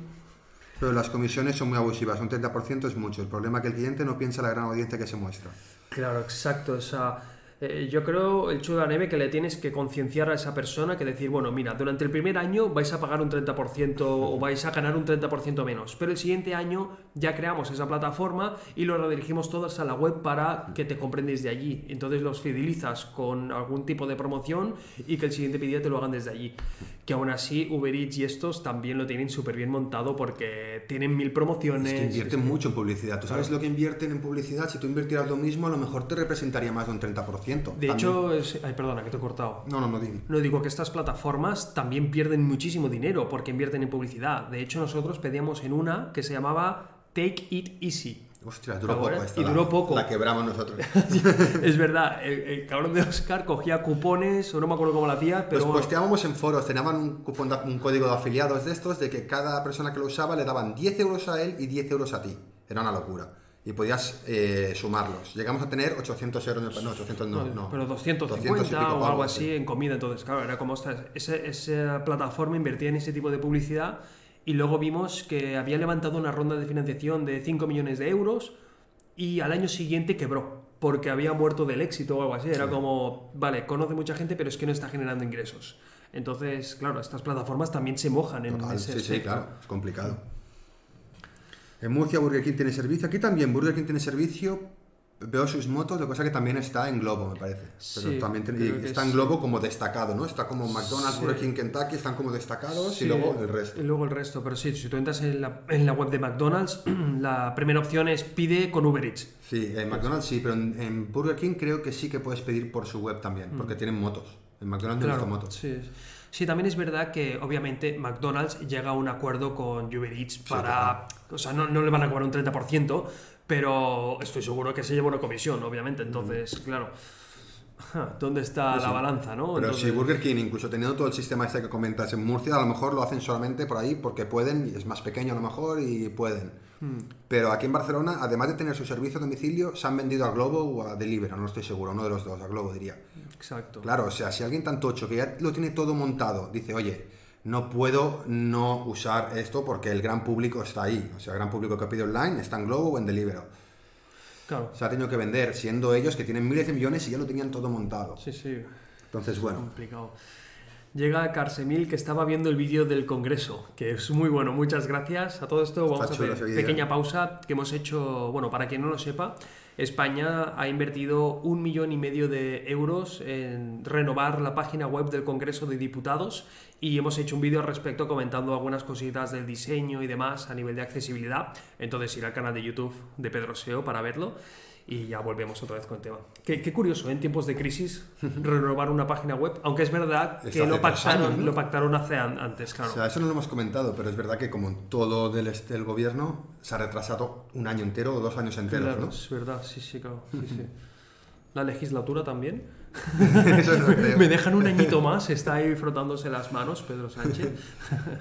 pero las comisiones son muy abusivas, un 30% es mucho. El problema es que el cliente no piensa en la gran audiencia que se muestra. Claro, exacto. O sea, eh, yo creo, el chulo de la neve, que le tienes que concienciar a esa persona que decir, bueno, mira, durante el primer año vais a pagar un 30% o vais a ganar un 30% menos, pero el siguiente año ya creamos esa plataforma y lo redirigimos todos a la web para que te compren desde allí. Entonces los fidelizas con algún tipo de promoción y que el siguiente pedido te lo hagan desde allí. Que aún así Uber Eats y estos también lo tienen súper bien montado porque tienen mil promociones. Es que invierten mucho en publicidad. ¿Tú sabes lo que invierten en publicidad? Si tú invirtieras lo mismo, a lo mejor te representaría más de un 30%. De También- hecho, es... ay, perdona, que te he cortado. No, no, no, dime. No digo que estas plataformas también pierden muchísimo dinero porque invierten en publicidad. De hecho, nosotros pedíamos en una que se llamaba Take It Easy. Ostras, duró Ahora, poco esta. y la- duró poco. La quebramos nosotros. es verdad, el, el cabrón de Oscar cogía cupones, o no me acuerdo cómo lo hacía, pero Los bueno, posteábamos en foros, tenían un, cupón de- un código de afiliados de estos, de que cada persona que lo usaba le daban 10 euros a él y 10 euros a ti. Era una locura. Y podías eh, sumarlos. Llegamos a tener 800 euros, en el- no, 800 no, no. pero 250 200 y pico o algo así sí. en comida. Entonces, claro, era como, ostras, ese- esa plataforma invertía en ese tipo de publicidad y luego vimos que había levantado una ronda de financiación de 5 millones de euros y al año siguiente quebró porque había muerto del éxito o algo así. Era como, vale, conoce mucha gente, pero es que no está generando ingresos. Entonces, claro, estas plataformas también se mojan en Total, ese sí, sí, aspecto. claro, es complicado. En Murcia Burger King tiene servicio. Aquí también Burger King tiene servicio. Veo sus motos, lo que pasa que también está en Globo, me parece. Pero Sí, también tiene- está es- en Globo como destacado, ¿no? Está como McDonald's, Sí. Burger King, Kentucky, están como destacados Sí, y luego el resto. Y luego el resto, pero sí, si tú entras en la, en la web de McDonald's, la primera opción es pide con Uber Eats. Sí, en McDonald's sí, pero en, en Burger King creo que sí que puedes pedir por su web también, porque tienen motos. En McDonald's no visto motos. Mm. sí. Sí, también es verdad que obviamente McDonald's llega a un acuerdo con Uber Eats para... O sea, no, no le van a cobrar un 30%, pero estoy seguro que se lleva una comisión, obviamente. Entonces, claro, ¿dónde está la balanza, no? Pero Entonces- si Burger King, incluso teniendo todo el sistema este que comentas en Murcia, a lo mejor lo hacen solamente por ahí porque pueden, y es más pequeño a lo mejor y pueden. Hmm. Pero aquí en Barcelona, además de tener su servicio a domicilio, se han vendido a Globo o a Deliveroo, no estoy seguro, uno de los dos, a Globo diría. Exacto. Claro, o sea, si alguien tan tocho que ya lo tiene todo montado, dice, oye, no puedo no usar esto porque el gran público está ahí. O sea, el gran público que pide online está en Globo o en Deliveroo. Claro. Se ha tenido que vender, siendo ellos que tienen miles de millones y ya lo tenían todo montado. Sí, sí. Entonces, bueno, Complicado. Llega Carsemil que estaba viendo el vídeo del Congreso, que es muy bueno. Muchas gracias. A todo esto vamos Está a hacer pequeña pausa que hemos hecho. Bueno, para quien no lo sepa, España ha invertido un millón y medio de euros en renovar la página web del Congreso de Diputados y hemos hecho un vídeo al respecto comentando algunas cositas del diseño y demás a nivel de accesibilidad. Entonces ir al canal de YouTube de Pedro SEO para verlo. Y ya volvemos otra vez con el tema. Qué, qué curioso, ¿eh? en tiempos de crisis, renovar una página web, aunque es verdad que lo pactaron, años, ¿no? lo pactaron hace an- antes, o claro. sea, eso no lo hemos comentado, pero es verdad que como todo del, este, del gobierno se ha retrasado un año entero o dos años enteros, Claro, ¿no? es verdad, sí, sí, claro. sí, sí. La legislatura también. Eso creo. Me dejan un añito más, está ahí frotándose las manos Pedro Sánchez.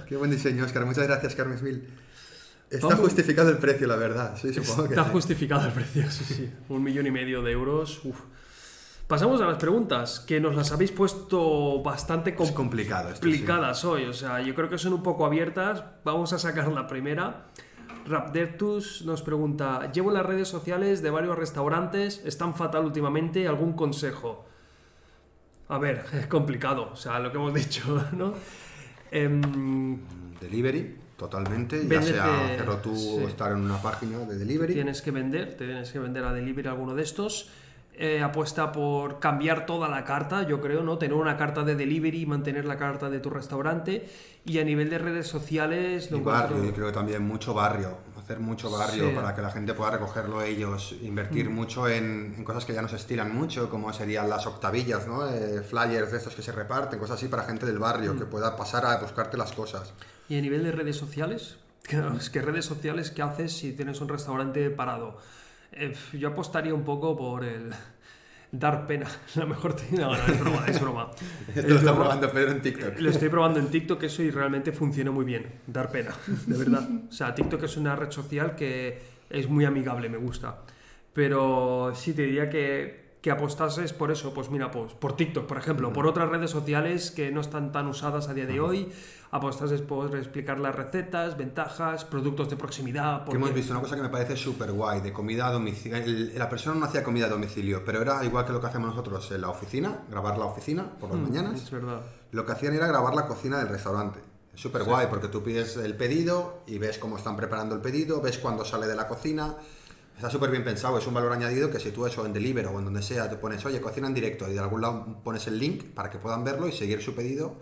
Qué buen diseño, Oscar. Muchas gracias, Carmen Mil. Está justificado el precio, la verdad. Sí, supongo que Está sí. justificado el precio, sí, sí. Un millón y medio de euros. uf. Pasamos a las preguntas, que nos las habéis puesto bastante Es complicado esto. sí. complicadas hoy. O sea, yo creo que son un poco abiertas. Vamos a sacar la primera. Rapdertus nos pregunta: Llevo las redes sociales de varios restaurantes, están fatal últimamente, ¿algún consejo? A ver, es complicado, o sea, lo que hemos dicho, ¿no? Em, Delivery, totalmente. Ya sea hacerlo tú sí. o estar en una página de delivery. tienes que vender, te tienes que vender a delivery alguno de estos. Eh, apuesta por cambiar toda la carta, yo creo, ¿no? Tener una carta de delivery y mantener la carta de tu restaurante. Y a nivel de redes sociales, lo Y encuentro- barrio, yo creo que también mucho barrio, hacer mucho barrio Sí. para que la gente pueda recogerlo ellos, invertir Mm. mucho en, en cosas que ya no se estilan mucho, como serían las octavillas, ¿no? Eh, flyers de estos que se reparten, cosas así para gente del Mm. barrio, que pueda pasar a buscarte las cosas. Y a nivel de redes sociales, claro, es que redes sociales, ¿qué haces si tienes un restaurante parado? Eh, yo apostaría un poco por el dar pena. La mejor No, no, es broma, es broma. Esto Es lo está probando Pedro en TikTok. Lo estoy probando en TikTok eso y realmente funciona muy bien. Dar pena, de verdad. O sea, TikTok es una red social que es muy amigable, me gusta. Pero sí te diría que, que apostases por eso, pues mira, pues por TikTok, por ejemplo, por otras redes sociales que no están tan usadas a día de hoy, apostases por explicar las recetas, ventajas, productos de proximidad. Que porque- hemos visto una cosa que me parece súper guay, de comida a domicilio. El- La persona no hacía comida a domicilio, pero era igual que lo que hacemos nosotros en la oficina, grabar la oficina por las Mm, mañanas. Es verdad. Lo que hacían era grabar la cocina del restaurante. Es súper guay porque tú pides el pedido y ves cómo están preparando el pedido, ves cuándo sale de la cocina. Está súper bien pensado, es un valor añadido que si tú eso en Deliveroo o en donde sea te pones, oye, cocina en directo y de algún lado pones el link para que puedan verlo y seguir su pedido,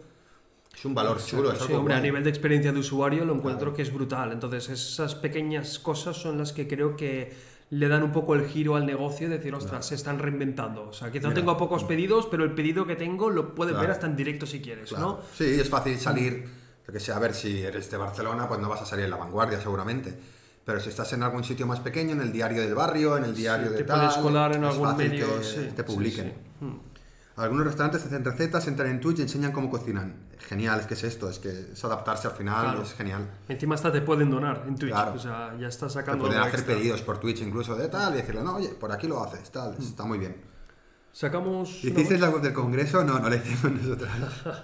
es un valor chulo. Es Sí, algo hombre, a nivel de experiencia de usuario lo encuentro que es brutal. Entonces, esas pequeñas cosas son las que creo que le dan un poco el giro al negocio y decir, ostras, se están reinventando. O sea, quizá Mira. tengo pocos pedidos, pero el pedido que tengo lo puedes Claro. ver hasta en directo si quieres, Claro. ¿no? Sí, es fácil salir, yo que sé, a ver si eres de Barcelona, pues no vas a salir en la vanguardia seguramente. Pero si estás en algún sitio más pequeño, en el diario del barrio, en el diario Sí, de te tal, puedes colar en es algún fácil medio, que sí, te publiquen. sí. Mm. Algunos restaurantes hacen recetas, entran en Twitch y enseñan cómo cocinan. Genial, es que es esto, es que es adaptarse al final, Claro. es genial. Encima hasta te pueden donar en Twitch. Claro. O sea, ya estás Te sacando pueden algo hacer extra. pedidos por Twitch incluso de tal y decirle, no, oye, por aquí lo haces, tal, Mm. está muy bien. Sacamos... ¿Hicisteis la web del Congreso? No, no la hicimos nosotros.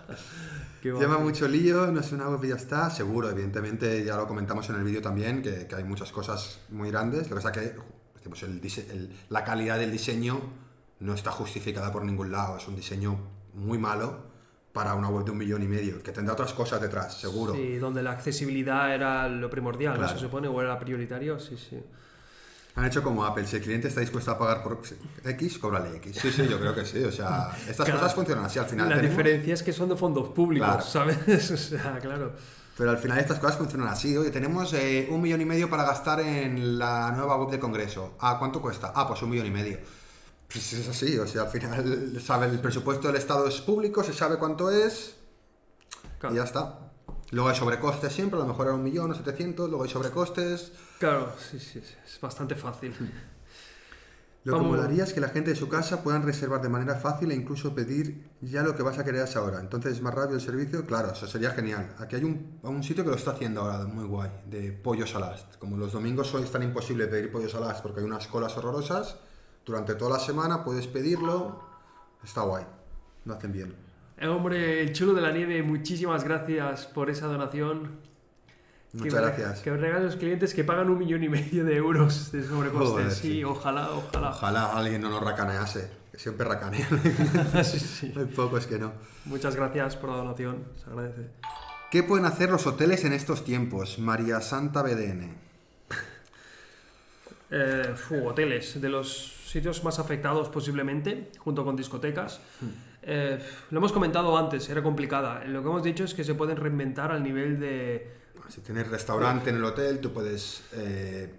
Qué va. Lleva mucho lío, no es una web y ya está, seguro, evidentemente ya lo comentamos en el vídeo también, que, que hay muchas cosas muy grandes, lo que pasa que decimos, el el- la calidad del diseño no está justificada por ningún lado, es un diseño muy malo para una web de un millón y medio, que tendrá otras cosas detrás, seguro. Sí, donde la accesibilidad era lo primordial, ¿no? Claro. Se supone, o era prioritario, sí, sí. Han hecho como Apple, si el cliente está dispuesto a pagar por X, cóbrale X. Sí, sí, yo creo que sí, o sea, estas Claro. cosas funcionan así al final. La tenemos- diferencia es que son de fondos públicos, Claro. ¿sabes? O sea, claro. Pero al final estas cosas funcionan así. Oye, tenemos eh, un millón y medio para gastar en la nueva web de Congreso. Ah, ¿cuánto cuesta? Ah, pues un millón y medio. Pues es así, o sea, al final sabe el presupuesto del Estado es público, se sabe cuánto es Claro. y ya está. Luego hay sobrecostes siempre, a lo mejor era un millón o setecientos, luego hay sobrecostes. Claro, sí, sí, es bastante fácil. Lo que Vamos- molaría es que la gente de su casa puedan reservar de manera fácil e incluso pedir ya lo que vas a querer a esa hora. Entonces es más rápido el servicio, claro, eso sería genial. Aquí hay un, un sitio que lo está haciendo ahora, muy guay, de pollos a last. Como los domingos hoy es tan imposible pedir pollos a last porque hay unas colas horrorosas, durante toda la semana puedes pedirlo, está guay, lo hacen bien. Eh, hombre, el chulo de la nieve, muchísimas gracias por esa donación. Muchas que, gracias. Que regalen a los clientes que pagan un millón y medio de euros de sobrecoste. Sí, sí. ojalá, ojalá. Ojalá alguien no nos racanease, que siempre racanean. Sí, sí. Hay pocos que no. Muchas gracias por la donación, se agradece. ¿Qué pueden hacer los hoteles en estos tiempos? María Santa BDN. Eh, fu, hoteles, de los sitios más afectados posiblemente, junto con discotecas. Eh, lo hemos comentado antes, era complicada. Lo que hemos dicho es que se pueden reinventar al nivel de... Si tienes restaurante en el hotel, tú puedes eh,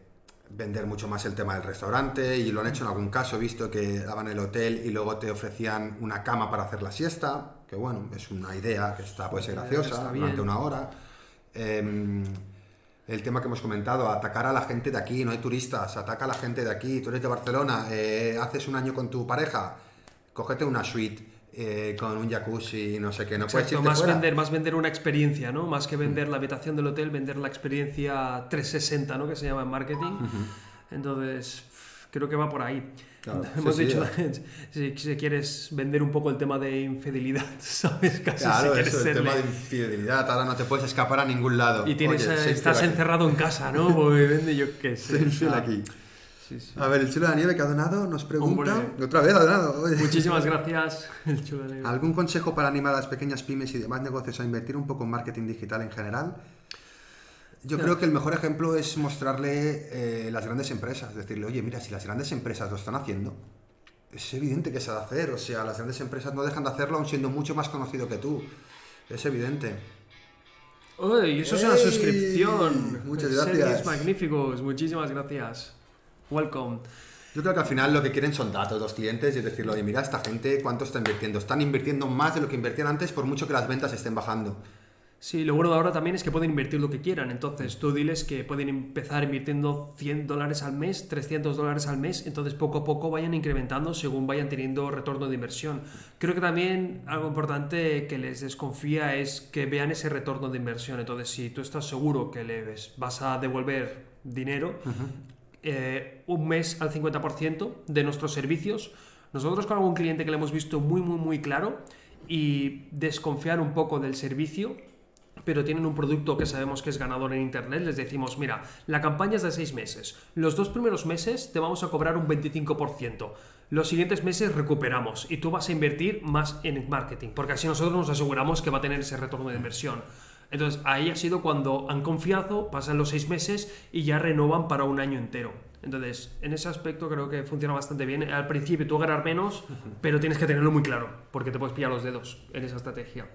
vender mucho más el tema del restaurante y lo han hecho en algún caso. Visto que daban el hotel y luego te ofrecían una cama para hacer la siesta, que bueno, es una idea que está, puede ser Eh, graciosa está durante una hora. Em, el tema que hemos comentado, atacar a la gente de aquí, no hay turistas, ataca a la gente de aquí, tú eres de Barcelona, haces un año con tu pareja, cógete una suite eh, con un jacuzzi, no sé qué, no puedes Exacto, irte más fuera. vender, más vender una experiencia, ¿no? Más que vender la habitación del hotel, vender la experiencia 360, ¿no? Que se llama en marketing. Entonces, creo que va por ahí. Claro, Hemos sí, sí, dicho, eh. si, si quieres vender un poco el tema de infidelidad, ¿sabes? Casi si Claro, quieres eso, el serle- tema de infidelidad, ahora no te puedes escapar a ningún lado. Y tienes, Oye, estás fiel aquí. encerrado en casa, ¿no? Pues vende yo qué sé. Aquí. Sí, sí. A ver, el chulo de la nieve que ha donado nos pregunta. Hombre. Otra vez ha donado. Muchísimas gracias, el chulo de nieve. ¿Algún consejo para animar a las pequeñas pymes y demás negocios a invertir un poco en marketing digital en general? Yo creo que el mejor ejemplo es mostrarle eh, las grandes empresas, decirle, oye, mira, si las grandes empresas lo están haciendo, es evidente que se ha de hacer. O sea, las grandes empresas no dejan de hacerlo aun siendo mucho más conocido que tú. Es evidente. Uy, y eso es una suscripción. Muchas Series gracias. magníficos, muchísimas gracias. Welcome. Yo creo que al final lo que quieren son datos los clientes y es decirle, oye, mira, esta gente cuánto está invirtiendo. Están invirtiendo más de lo que invertían antes por mucho que las ventas estén bajando. Sí, lo bueno de ahora también es que pueden invertir lo que quieran. Entonces, tú diles que pueden empezar invirtiendo 100 dólares al mes, 300 dólares al mes. Entonces, poco a poco vayan incrementando según vayan teniendo retorno de inversión. Creo que también algo importante que les desconfía es que vean ese retorno de inversión. Entonces, si tú estás seguro que les vas a devolver dinero, eh, un mes al 50% de nuestros servicios. Nosotros con algún cliente que le hemos visto muy, muy, muy claro y desconfiar un poco del servicio, pero tienen un producto que sabemos que es ganador en Internet, les decimos, mira, la campaña es de seis meses. Los dos primeros meses te vamos a cobrar un 25%. Los siguientes meses recuperamos y tú vas a invertir más en marketing, porque así nosotros nos aseguramos que va a tener ese retorno de inversión. Entonces ahí ha sido cuando han confiado, pasan los seis meses y ya renovan para un año entero. Entonces, en ese aspecto creo que funciona bastante bien. Al principio tú ganar menos, pero tienes que tenerlo muy claro, porque te puedes pillar los dedos en esa estrategia.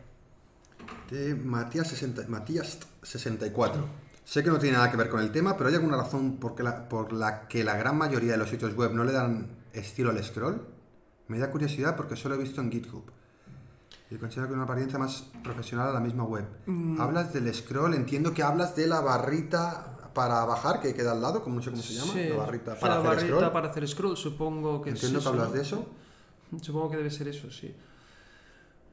De Matías, 60 Matías 64. Sé que no tiene nada que ver con el tema, pero ¿hay alguna razón por, que la, por la que la gran mayoría de los sitios web no le dan estilo al scroll? Me da curiosidad porque solo he visto en GitHub. Y considero que es una apariencia más profesional a la misma web. Hablas del scroll, entiendo que hablas de la barrita para bajar que queda al lado, como no sé cómo se llama, Sí, la barrita la para hacer barrita scroll. para hacer scroll, supongo que Entiendo es que hablas de eso. Supongo que debe ser eso, sí.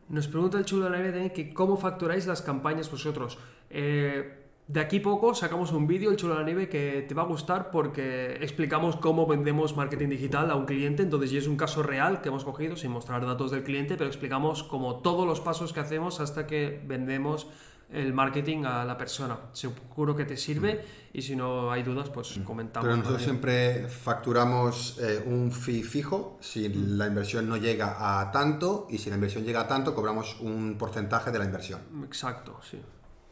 Nos pregunta el chulo de la también que cómo facturáis las campañas vosotros. Eh, de aquí poco sacamos un vídeo, el chulo de la nieve, que te va a gustar porque explicamos cómo vendemos marketing digital a un cliente. Entonces, y es un caso real que hemos cogido sin mostrar datos del cliente, pero explicamos como todos los pasos que hacemos hasta que vendemos el marketing a la persona. Seguro que te sirve y si no hay dudas, pues comentamos. Pero nosotros también. siempre facturamos eh, un fee fijo si la inversión no llega a tanto y si la inversión llega a tanto cobramos un porcentaje de la inversión. Exacto, sí.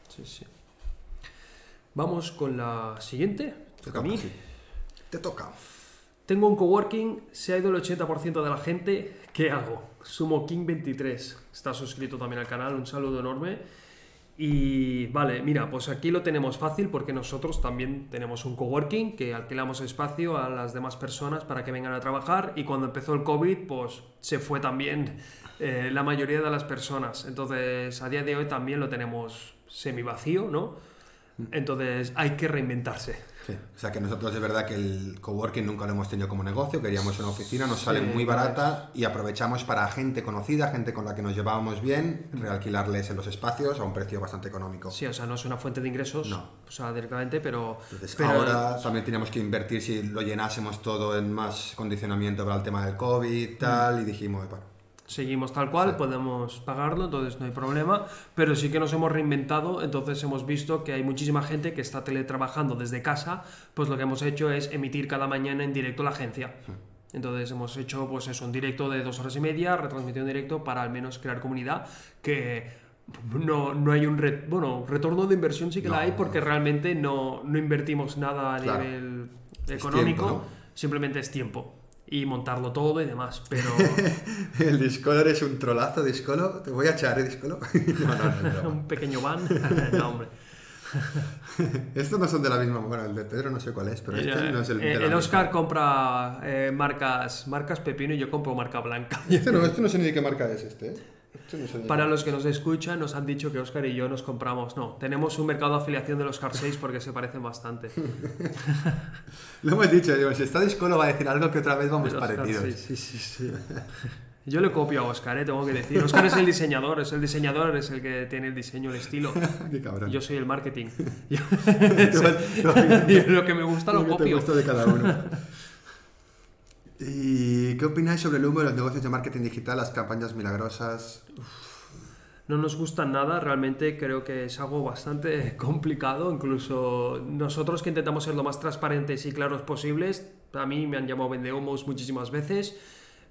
Sí, sí. Vamos con la siguiente. Toca a mí. Te toca. Tengo un coworking, se ha ido el 80% de la gente. ¿Qué hago? Sumo King 23. Está suscrito también al canal, un saludo enorme. Y vale, mira, pues aquí lo tenemos fácil porque nosotros también tenemos un coworking que alquilamos espacio a las demás personas para que vengan a trabajar y cuando empezó el COVID pues se fue también eh, la mayoría de las personas. Entonces a día de hoy también lo tenemos semi vacío, ¿no? Entonces hay que reinventarse. Sí. O sea que nosotros es verdad que el coworking nunca lo hemos tenido como negocio, queríamos una oficina, nos sale Sí, muy barata y aprovechamos para gente conocida, gente con la que nos llevábamos bien, realquilarles en los espacios a un precio bastante económico. Sí, o sea, no es una fuente de ingresos, No. o sea, directamente, pero... Entonces pero- ahora también teníamos que invertir si lo llenásemos todo en más condicionamiento para el tema del COVID y tal, y dijimos, bueno, seguimos tal cual, podemos pagarlo, entonces no hay problema, pero sí que nos hemos reinventado, entonces hemos visto que hay muchísima gente que está teletrabajando desde casa, pues lo que hemos hecho es emitir cada mañana en directo la agencia. Entonces hemos hecho pues eso, un directo de dos horas y media, retransmitido en directo para al menos crear comunidad, que no, no hay un bueno, retorno de inversión sí que la hay porque realmente no, no invertimos nada a nivel económico, simplemente es tiempo y montarlo todo y demás, pero... el Discolor es un trolazo, Discolor. Te voy a echar, ¿eh, Discolor? no, no, un pequeño van. no, hombre. Estos no son de la misma... Bueno, el de Pedro no sé cuál es, pero este no es el de eh, El Oscar compra eh, marcas, marcas pepino y yo compro marca blanca. Este no, este no sé ni de qué marca es este, ¿eh? Para los que nos escuchan, nos han dicho que Oscar y yo nos compramos. No, tenemos un mercado de afiliación de los Car 6 porque se parecen bastante. Lo hemos dicho, digo, si está Discolo va a decir algo que otra vez vamos parecidos. Sí, sí, sí. Yo le copio a Oscar, ¿eh? tengo que decir. Oscar es el diseñador, es el diseñador, es el que tiene el diseño, el estilo. Qué cabrón. Yo soy el marketing. lo que me gusta lo, lo copio. Que te gusta de cada uno. ¿Y qué opináis sobre el humo de los negocios de marketing digital, las campañas milagrosas? No nos gustan nada, realmente creo que es algo bastante complicado, incluso nosotros que intentamos ser lo más transparentes y claros posibles, a mí me han llamado vendehumos muchísimas veces,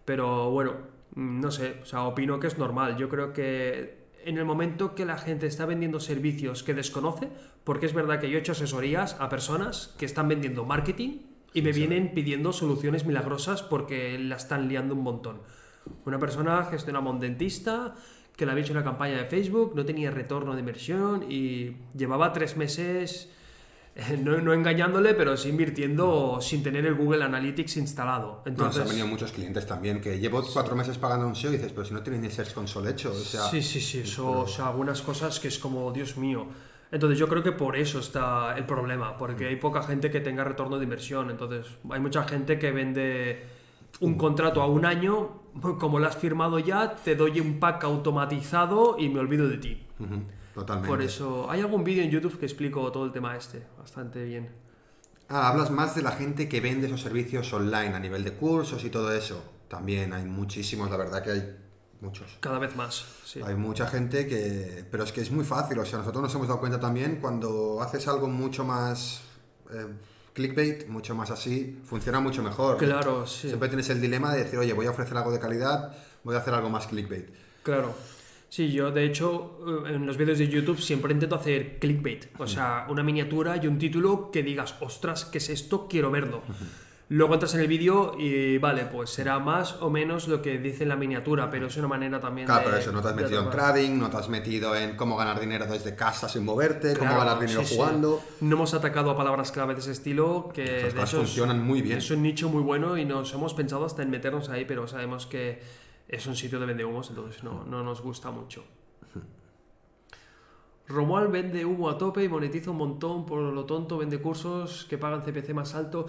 pero bueno, no sé, o sea, opino que es normal, yo creo que en el momento que la gente está vendiendo servicios que desconoce, porque es verdad que yo he hecho asesorías a personas que están vendiendo marketing y me vienen pidiendo soluciones milagrosas porque la están liando un montón. Una persona gestionaba un dentista que le había hecho una campaña de Facebook, no tenía retorno de inversión y llevaba tres meses, eh, no, engañándole, pero sí invirtiendo sin tener el Google Analytics instalado. Entonces, han venido muchos clientes también que llevo cuatro meses pagando un SEO y dices, pero si no tienes ni Search Console hecho. O sea, sí, sí, sí, eso, o sea, algunas cosas que es como, Dios mío. Entonces yo creo que por eso está el problema, porque mm. hay poca gente que tenga retorno de inversión. Entonces hay mucha gente que vende un mm. contrato a un año, como lo has firmado ya, te doy un pack automatizado y me olvido de ti. Totalmente. Por eso, hay algún vídeo en YouTube que explico todo el tema este, bastante bien. Ah, hablas más de la gente que vende esos servicios online a nivel de cursos y todo eso. También hay muchísimos, la verdad que hay muchos. Cada vez más, sí. Hay mucha gente que... Pero es que es muy fácil, o sea, nosotros nos hemos dado cuenta también cuando haces algo mucho más... Eh, clickbait, mucho más así, funciona mucho mejor. Claro, sí. Siempre tienes el dilema de decir, oye, voy a ofrecer algo de calidad, voy a hacer algo más clickbait. Claro. Sí, yo de hecho eh, en los vídeos de YouTube siempre intento hacer clickbait, o sea, una miniatura y un título que digas, ostras, ¿qué es esto? Quiero verlo. Luego entras en el vídeo y vale, pues será más o menos lo que dice en la miniatura, pero es una manera también claro, pero eso, no te has metido en trading, no te has metido en cómo ganar dinero desde casa sin moverte, cómo ganar dinero jugando. No hemos atacado a palabras clave de ese estilo que de funcionan muy bien. Es un nicho muy bueno y nos hemos pensado hasta en meternos ahí, pero sabemos que es un sitio de vendehumos, entonces no, no nos gusta mucho. Romuald vende humo a tope y monetiza un montón, por lo tonto vende cursos que pagan CPC más alto.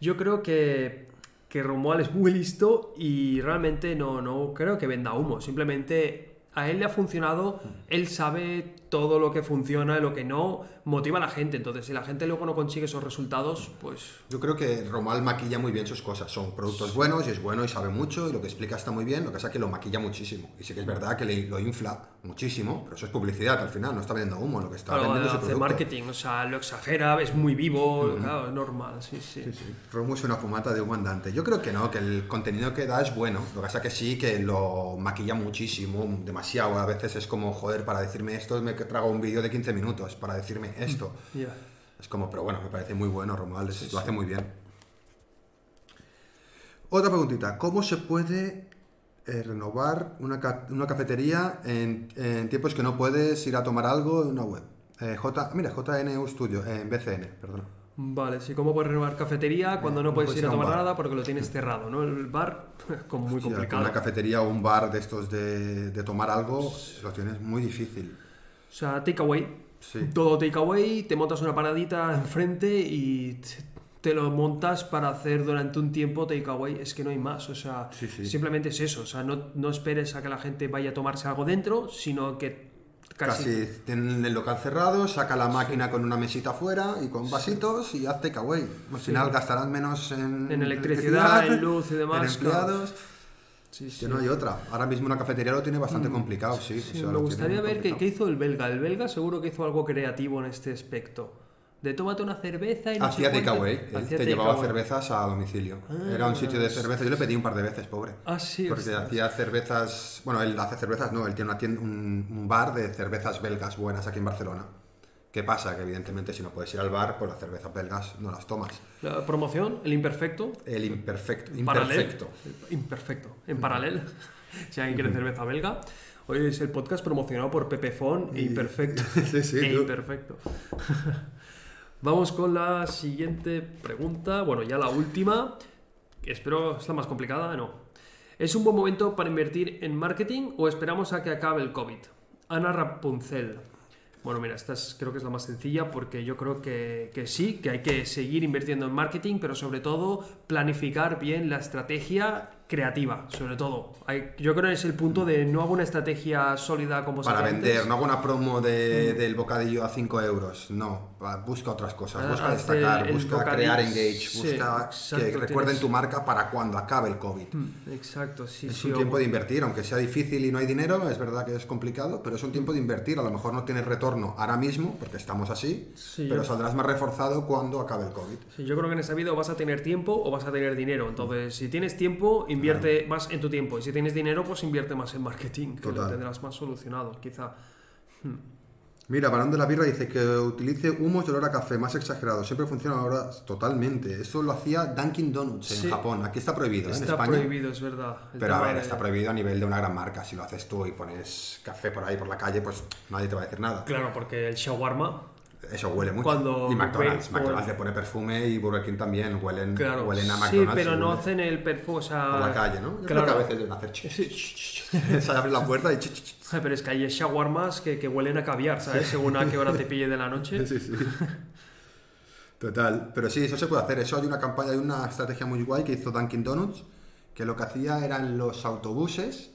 Yo creo que, que Romuald es muy listo y realmente no, no creo que venda humo, simplemente a él le ha funcionado, él sabe todo lo que funciona y lo que no, motiva a la gente. Entonces, si la gente luego no consigue esos resultados, pues... Yo creo que Romal maquilla muy bien sus cosas. Son productos buenos y es bueno y sabe mucho y lo que explica está muy bien, lo que pasa es que lo maquilla muchísimo. Y sí que es verdad que le, lo infla muchísimo, pero eso es publicidad al final, no está vendiendo humo, lo que está vendiendo es hace marketing, o sea, lo exagera, es muy vivo, claro, es normal, sí, sí. sí, sí. Romo es una fumata de humo andante. Yo creo que no, que el contenido que da es bueno, lo que pasa es que sí, que lo maquilla muchísimo, demasiado. A veces es como, joder, para decirme esto me trago un vídeo de 15 minutos, para decirme esto. Es como, pero bueno, me parece muy bueno, Romuald, lo hace muy bien. Otra preguntita, ¿cómo se puede eh, renovar una, una cafetería en, en, tiempos que no puedes ir a tomar algo en una web? Eh, J, mira, JNU Studio, en BCN, perdón. Vale, sí, ¿cómo puedes renovar cafetería cuando no, puedes ir a tomar nada porque lo tienes cerrado, ¿no? El bar, como muy complicado. Una cafetería o un bar de estos de, de tomar algo, lo tienes muy difícil. O sea, takeaway, todo takeaway, te montas una paradita enfrente y te lo montas para hacer durante un tiempo takeaway. Es que no hay más, o sea, simplemente es eso. O sea, no, no, esperes a que la gente vaya a tomarse algo dentro, sino que casi... casi tienen el local cerrado, saca la máquina con una mesita afuera y con vasitos y haz takeaway. Al final gastarán menos en, en electricidad, en luz y demás. En empleados. Sí, Que sí. no hay otra. Ahora mismo una cafetería lo tiene bastante complicado, sí. o Sí, sea, me gustaría ver qué, hizo el belga. El belga seguro que hizo algo creativo en este aspecto. De tómate una cerveza y no Hacía takeaway, él te llevaba cervezas a domicilio. Era un sitio de cervezas, yo le pedí un par de veces, pobre. Ah, sí. Porque ostras. hacía cervezas, bueno, él hace cervezas, no, él tiene una tienda- un, un bar de cervezas belgas buenas aquí en Barcelona. ¿Qué pasa? Que evidentemente si no puedes ir al bar, pues las cervezas belgas no las tomas. La promoción, el imperfecto. El imperfecto, imperfecto. Imperfecto. En paralelo. Si alguien quiere cerveza belga. Hoy es el podcast promocionado por Pepefon e Imperfecto. Sí, sí, e. Imperfecto. Vamos con la siguiente pregunta. Bueno, ya la última. Espero es la más complicada, no. ¿Es un buen momento para invertir en marketing o esperamos a que acabe el COVID? Ana Rapunzel. Bueno, mira, esta es- creo que es la más sencilla porque yo creo que, que sí, que hay que seguir invirtiendo en marketing, pero sobre todo planificar bien la estrategia creativa, sobre todo. Hay- yo creo que es el punto de no hago una estrategia sólida como Para vender, antes. no hago una promo Mm. de- del bocadillo a 5 euros. No, busca otras cosas. Busca destacar, el busca crear engage, sí, busca exacto, que recuerden tienes- tu marca para cuando acabe el COVID. Mm, Exacto, sí, Es sí. un o- tiempo de invertir, aunque sea difícil y no hay dinero, es verdad que es complicado, pero es un tiempo de invertir. A lo mejor no tienes retorno ahora mismo, porque estamos así, Sí, pero saldrás más reforzado cuando acabe el COVID. Yo creo que en esta vida o vas a tener tiempo o vas a tener dinero. Entonces, si tienes tiempo, invierte más en tu tiempo. Y si tienes dinero, pues invierte más en marketing, que lo Total. tendrás más solucionado, quizá. Mira, Barón de la Birra dice que utilice humos de olor a café más exagerado. Siempre funciona ahora totalmente. Eso lo hacía Dunkin' Donuts Sí. en Japón. Aquí está prohibido, ¿eh? en Está España. prohibido, es verdad. El Pero a ver, de- está prohibido a nivel de una gran marca. Si lo haces tú y pones café por ahí por la calle, pues nadie te va a decir nada. Claro, porque el shawarma, Eso huele mucho. Cuando y McDonald's. McDonald's le pone perfume y Burger King también. Huelen, claro. huelen a sí, McDonald's. pero y no hacen el perfume, o sea... Por la calle, ¿no? Yo Claro. creo que a veces deben hacer ch- Se abre la puerta y ch- ch- ch- Pero es que hay shawarmas que, que huelen a caviar, ¿sabes? Según a qué hora te pille de la noche. Sí, sí. Total. Pero sí, eso se puede hacer. Eso hay una campaña, hay una estrategia muy guay que hizo Dunkin' Donuts, que lo que hacía eran los autobuses,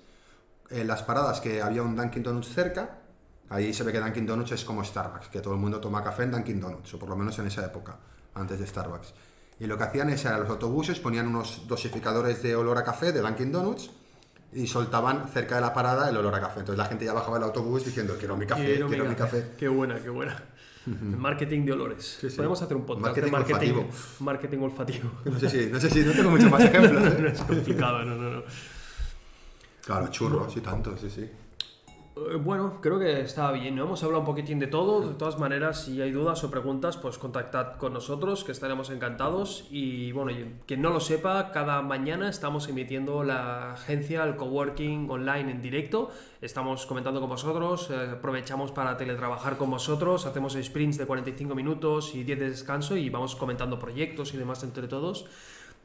en las paradas que había un Dunkin' Donuts cerca. Ahí se ve que Dunkin' Donuts es como Starbucks, que todo el mundo toma café en Dunkin' Donuts, o por lo menos en esa época, antes de Starbucks. Y lo que hacían es, a los autobuses ponían unos dosificadores de olor a café de Dunkin' Donuts y soltaban cerca de la parada el olor a café. Entonces la gente ya bajaba del autobús diciendo, quiero mi café, quiero, Quiero mi café. Qué buena, qué buena. Marketing de olores. Sí, sí. Podemos hacer un podcast Marketing de marketing olfativo. marketing olfativo. No sé si, no sé si, no tengo muchos más ejemplos. ¿eh? no es complicado, no, no, no. Claro, churros y tanto, sí, sí. Eh, Bueno, creo que está bien, ¿no? Hemos hablado un poquitín de todo. De todas maneras, si hay dudas o preguntas, pues contactad con nosotros, que estaremos encantados. Y bueno, quien no lo sepa, cada mañana estamos emitiendo la agencia, el coworking online en directo. Estamos comentando con vosotros, eh, aprovechamos para teletrabajar con vosotros, hacemos sprints de 45 minutos y 10 de descanso y vamos comentando proyectos y demás entre todos.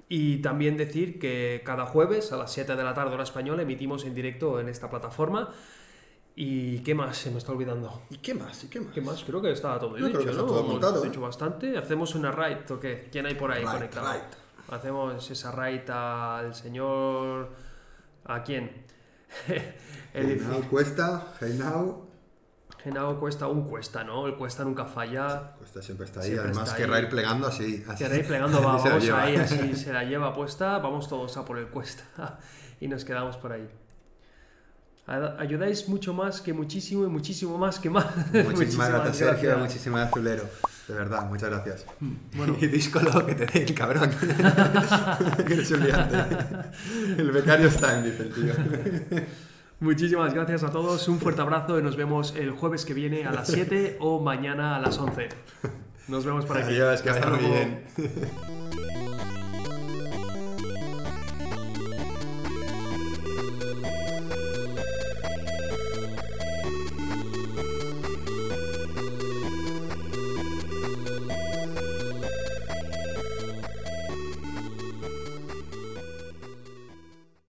Y también decir que cada jueves a las 7 de la tarde hora española emitimos en directo en esta plataforma. ¿Y qué más se me está olvidando? ¿Y qué más? ¿Y qué más? ¿Qué más? Creo que estaba todo Yo dicho, creo que está ¿no? todo Hemos montado, ¿eh? dicho bastante. ¿Hacemos una raid o qué? ¿Quién hay por ahí conectado? Hacemos esa raid al señor... ¿A quién? Now cuesta, now. Genao cuesta un cuesta, ¿no? El cuesta nunca falla. Cuesta siempre está ahí. Siempre Además, está querrá ahí. ir plegando así. así. Que ir plegando, va, se vamos lleva. ahí, así se la lleva puesta, vamos todos a por el cuesta y nos quedamos por ahí. Ayudáis mucho más que muchísimo y muchísimo más que más. Muchísimas gracias, Sergio. Muchísimas gracias, Zulero. De verdad, muchas gracias. Bueno. Y díscolo que te dé el cabrón. que eres un. El becario está en, dice el tío. Muchísimas gracias a todos, un fuerte abrazo y nos vemos el jueves que viene a las 7 o mañana a las 11. Nos vemos por aquí. Adiós, que Hasta muy bien.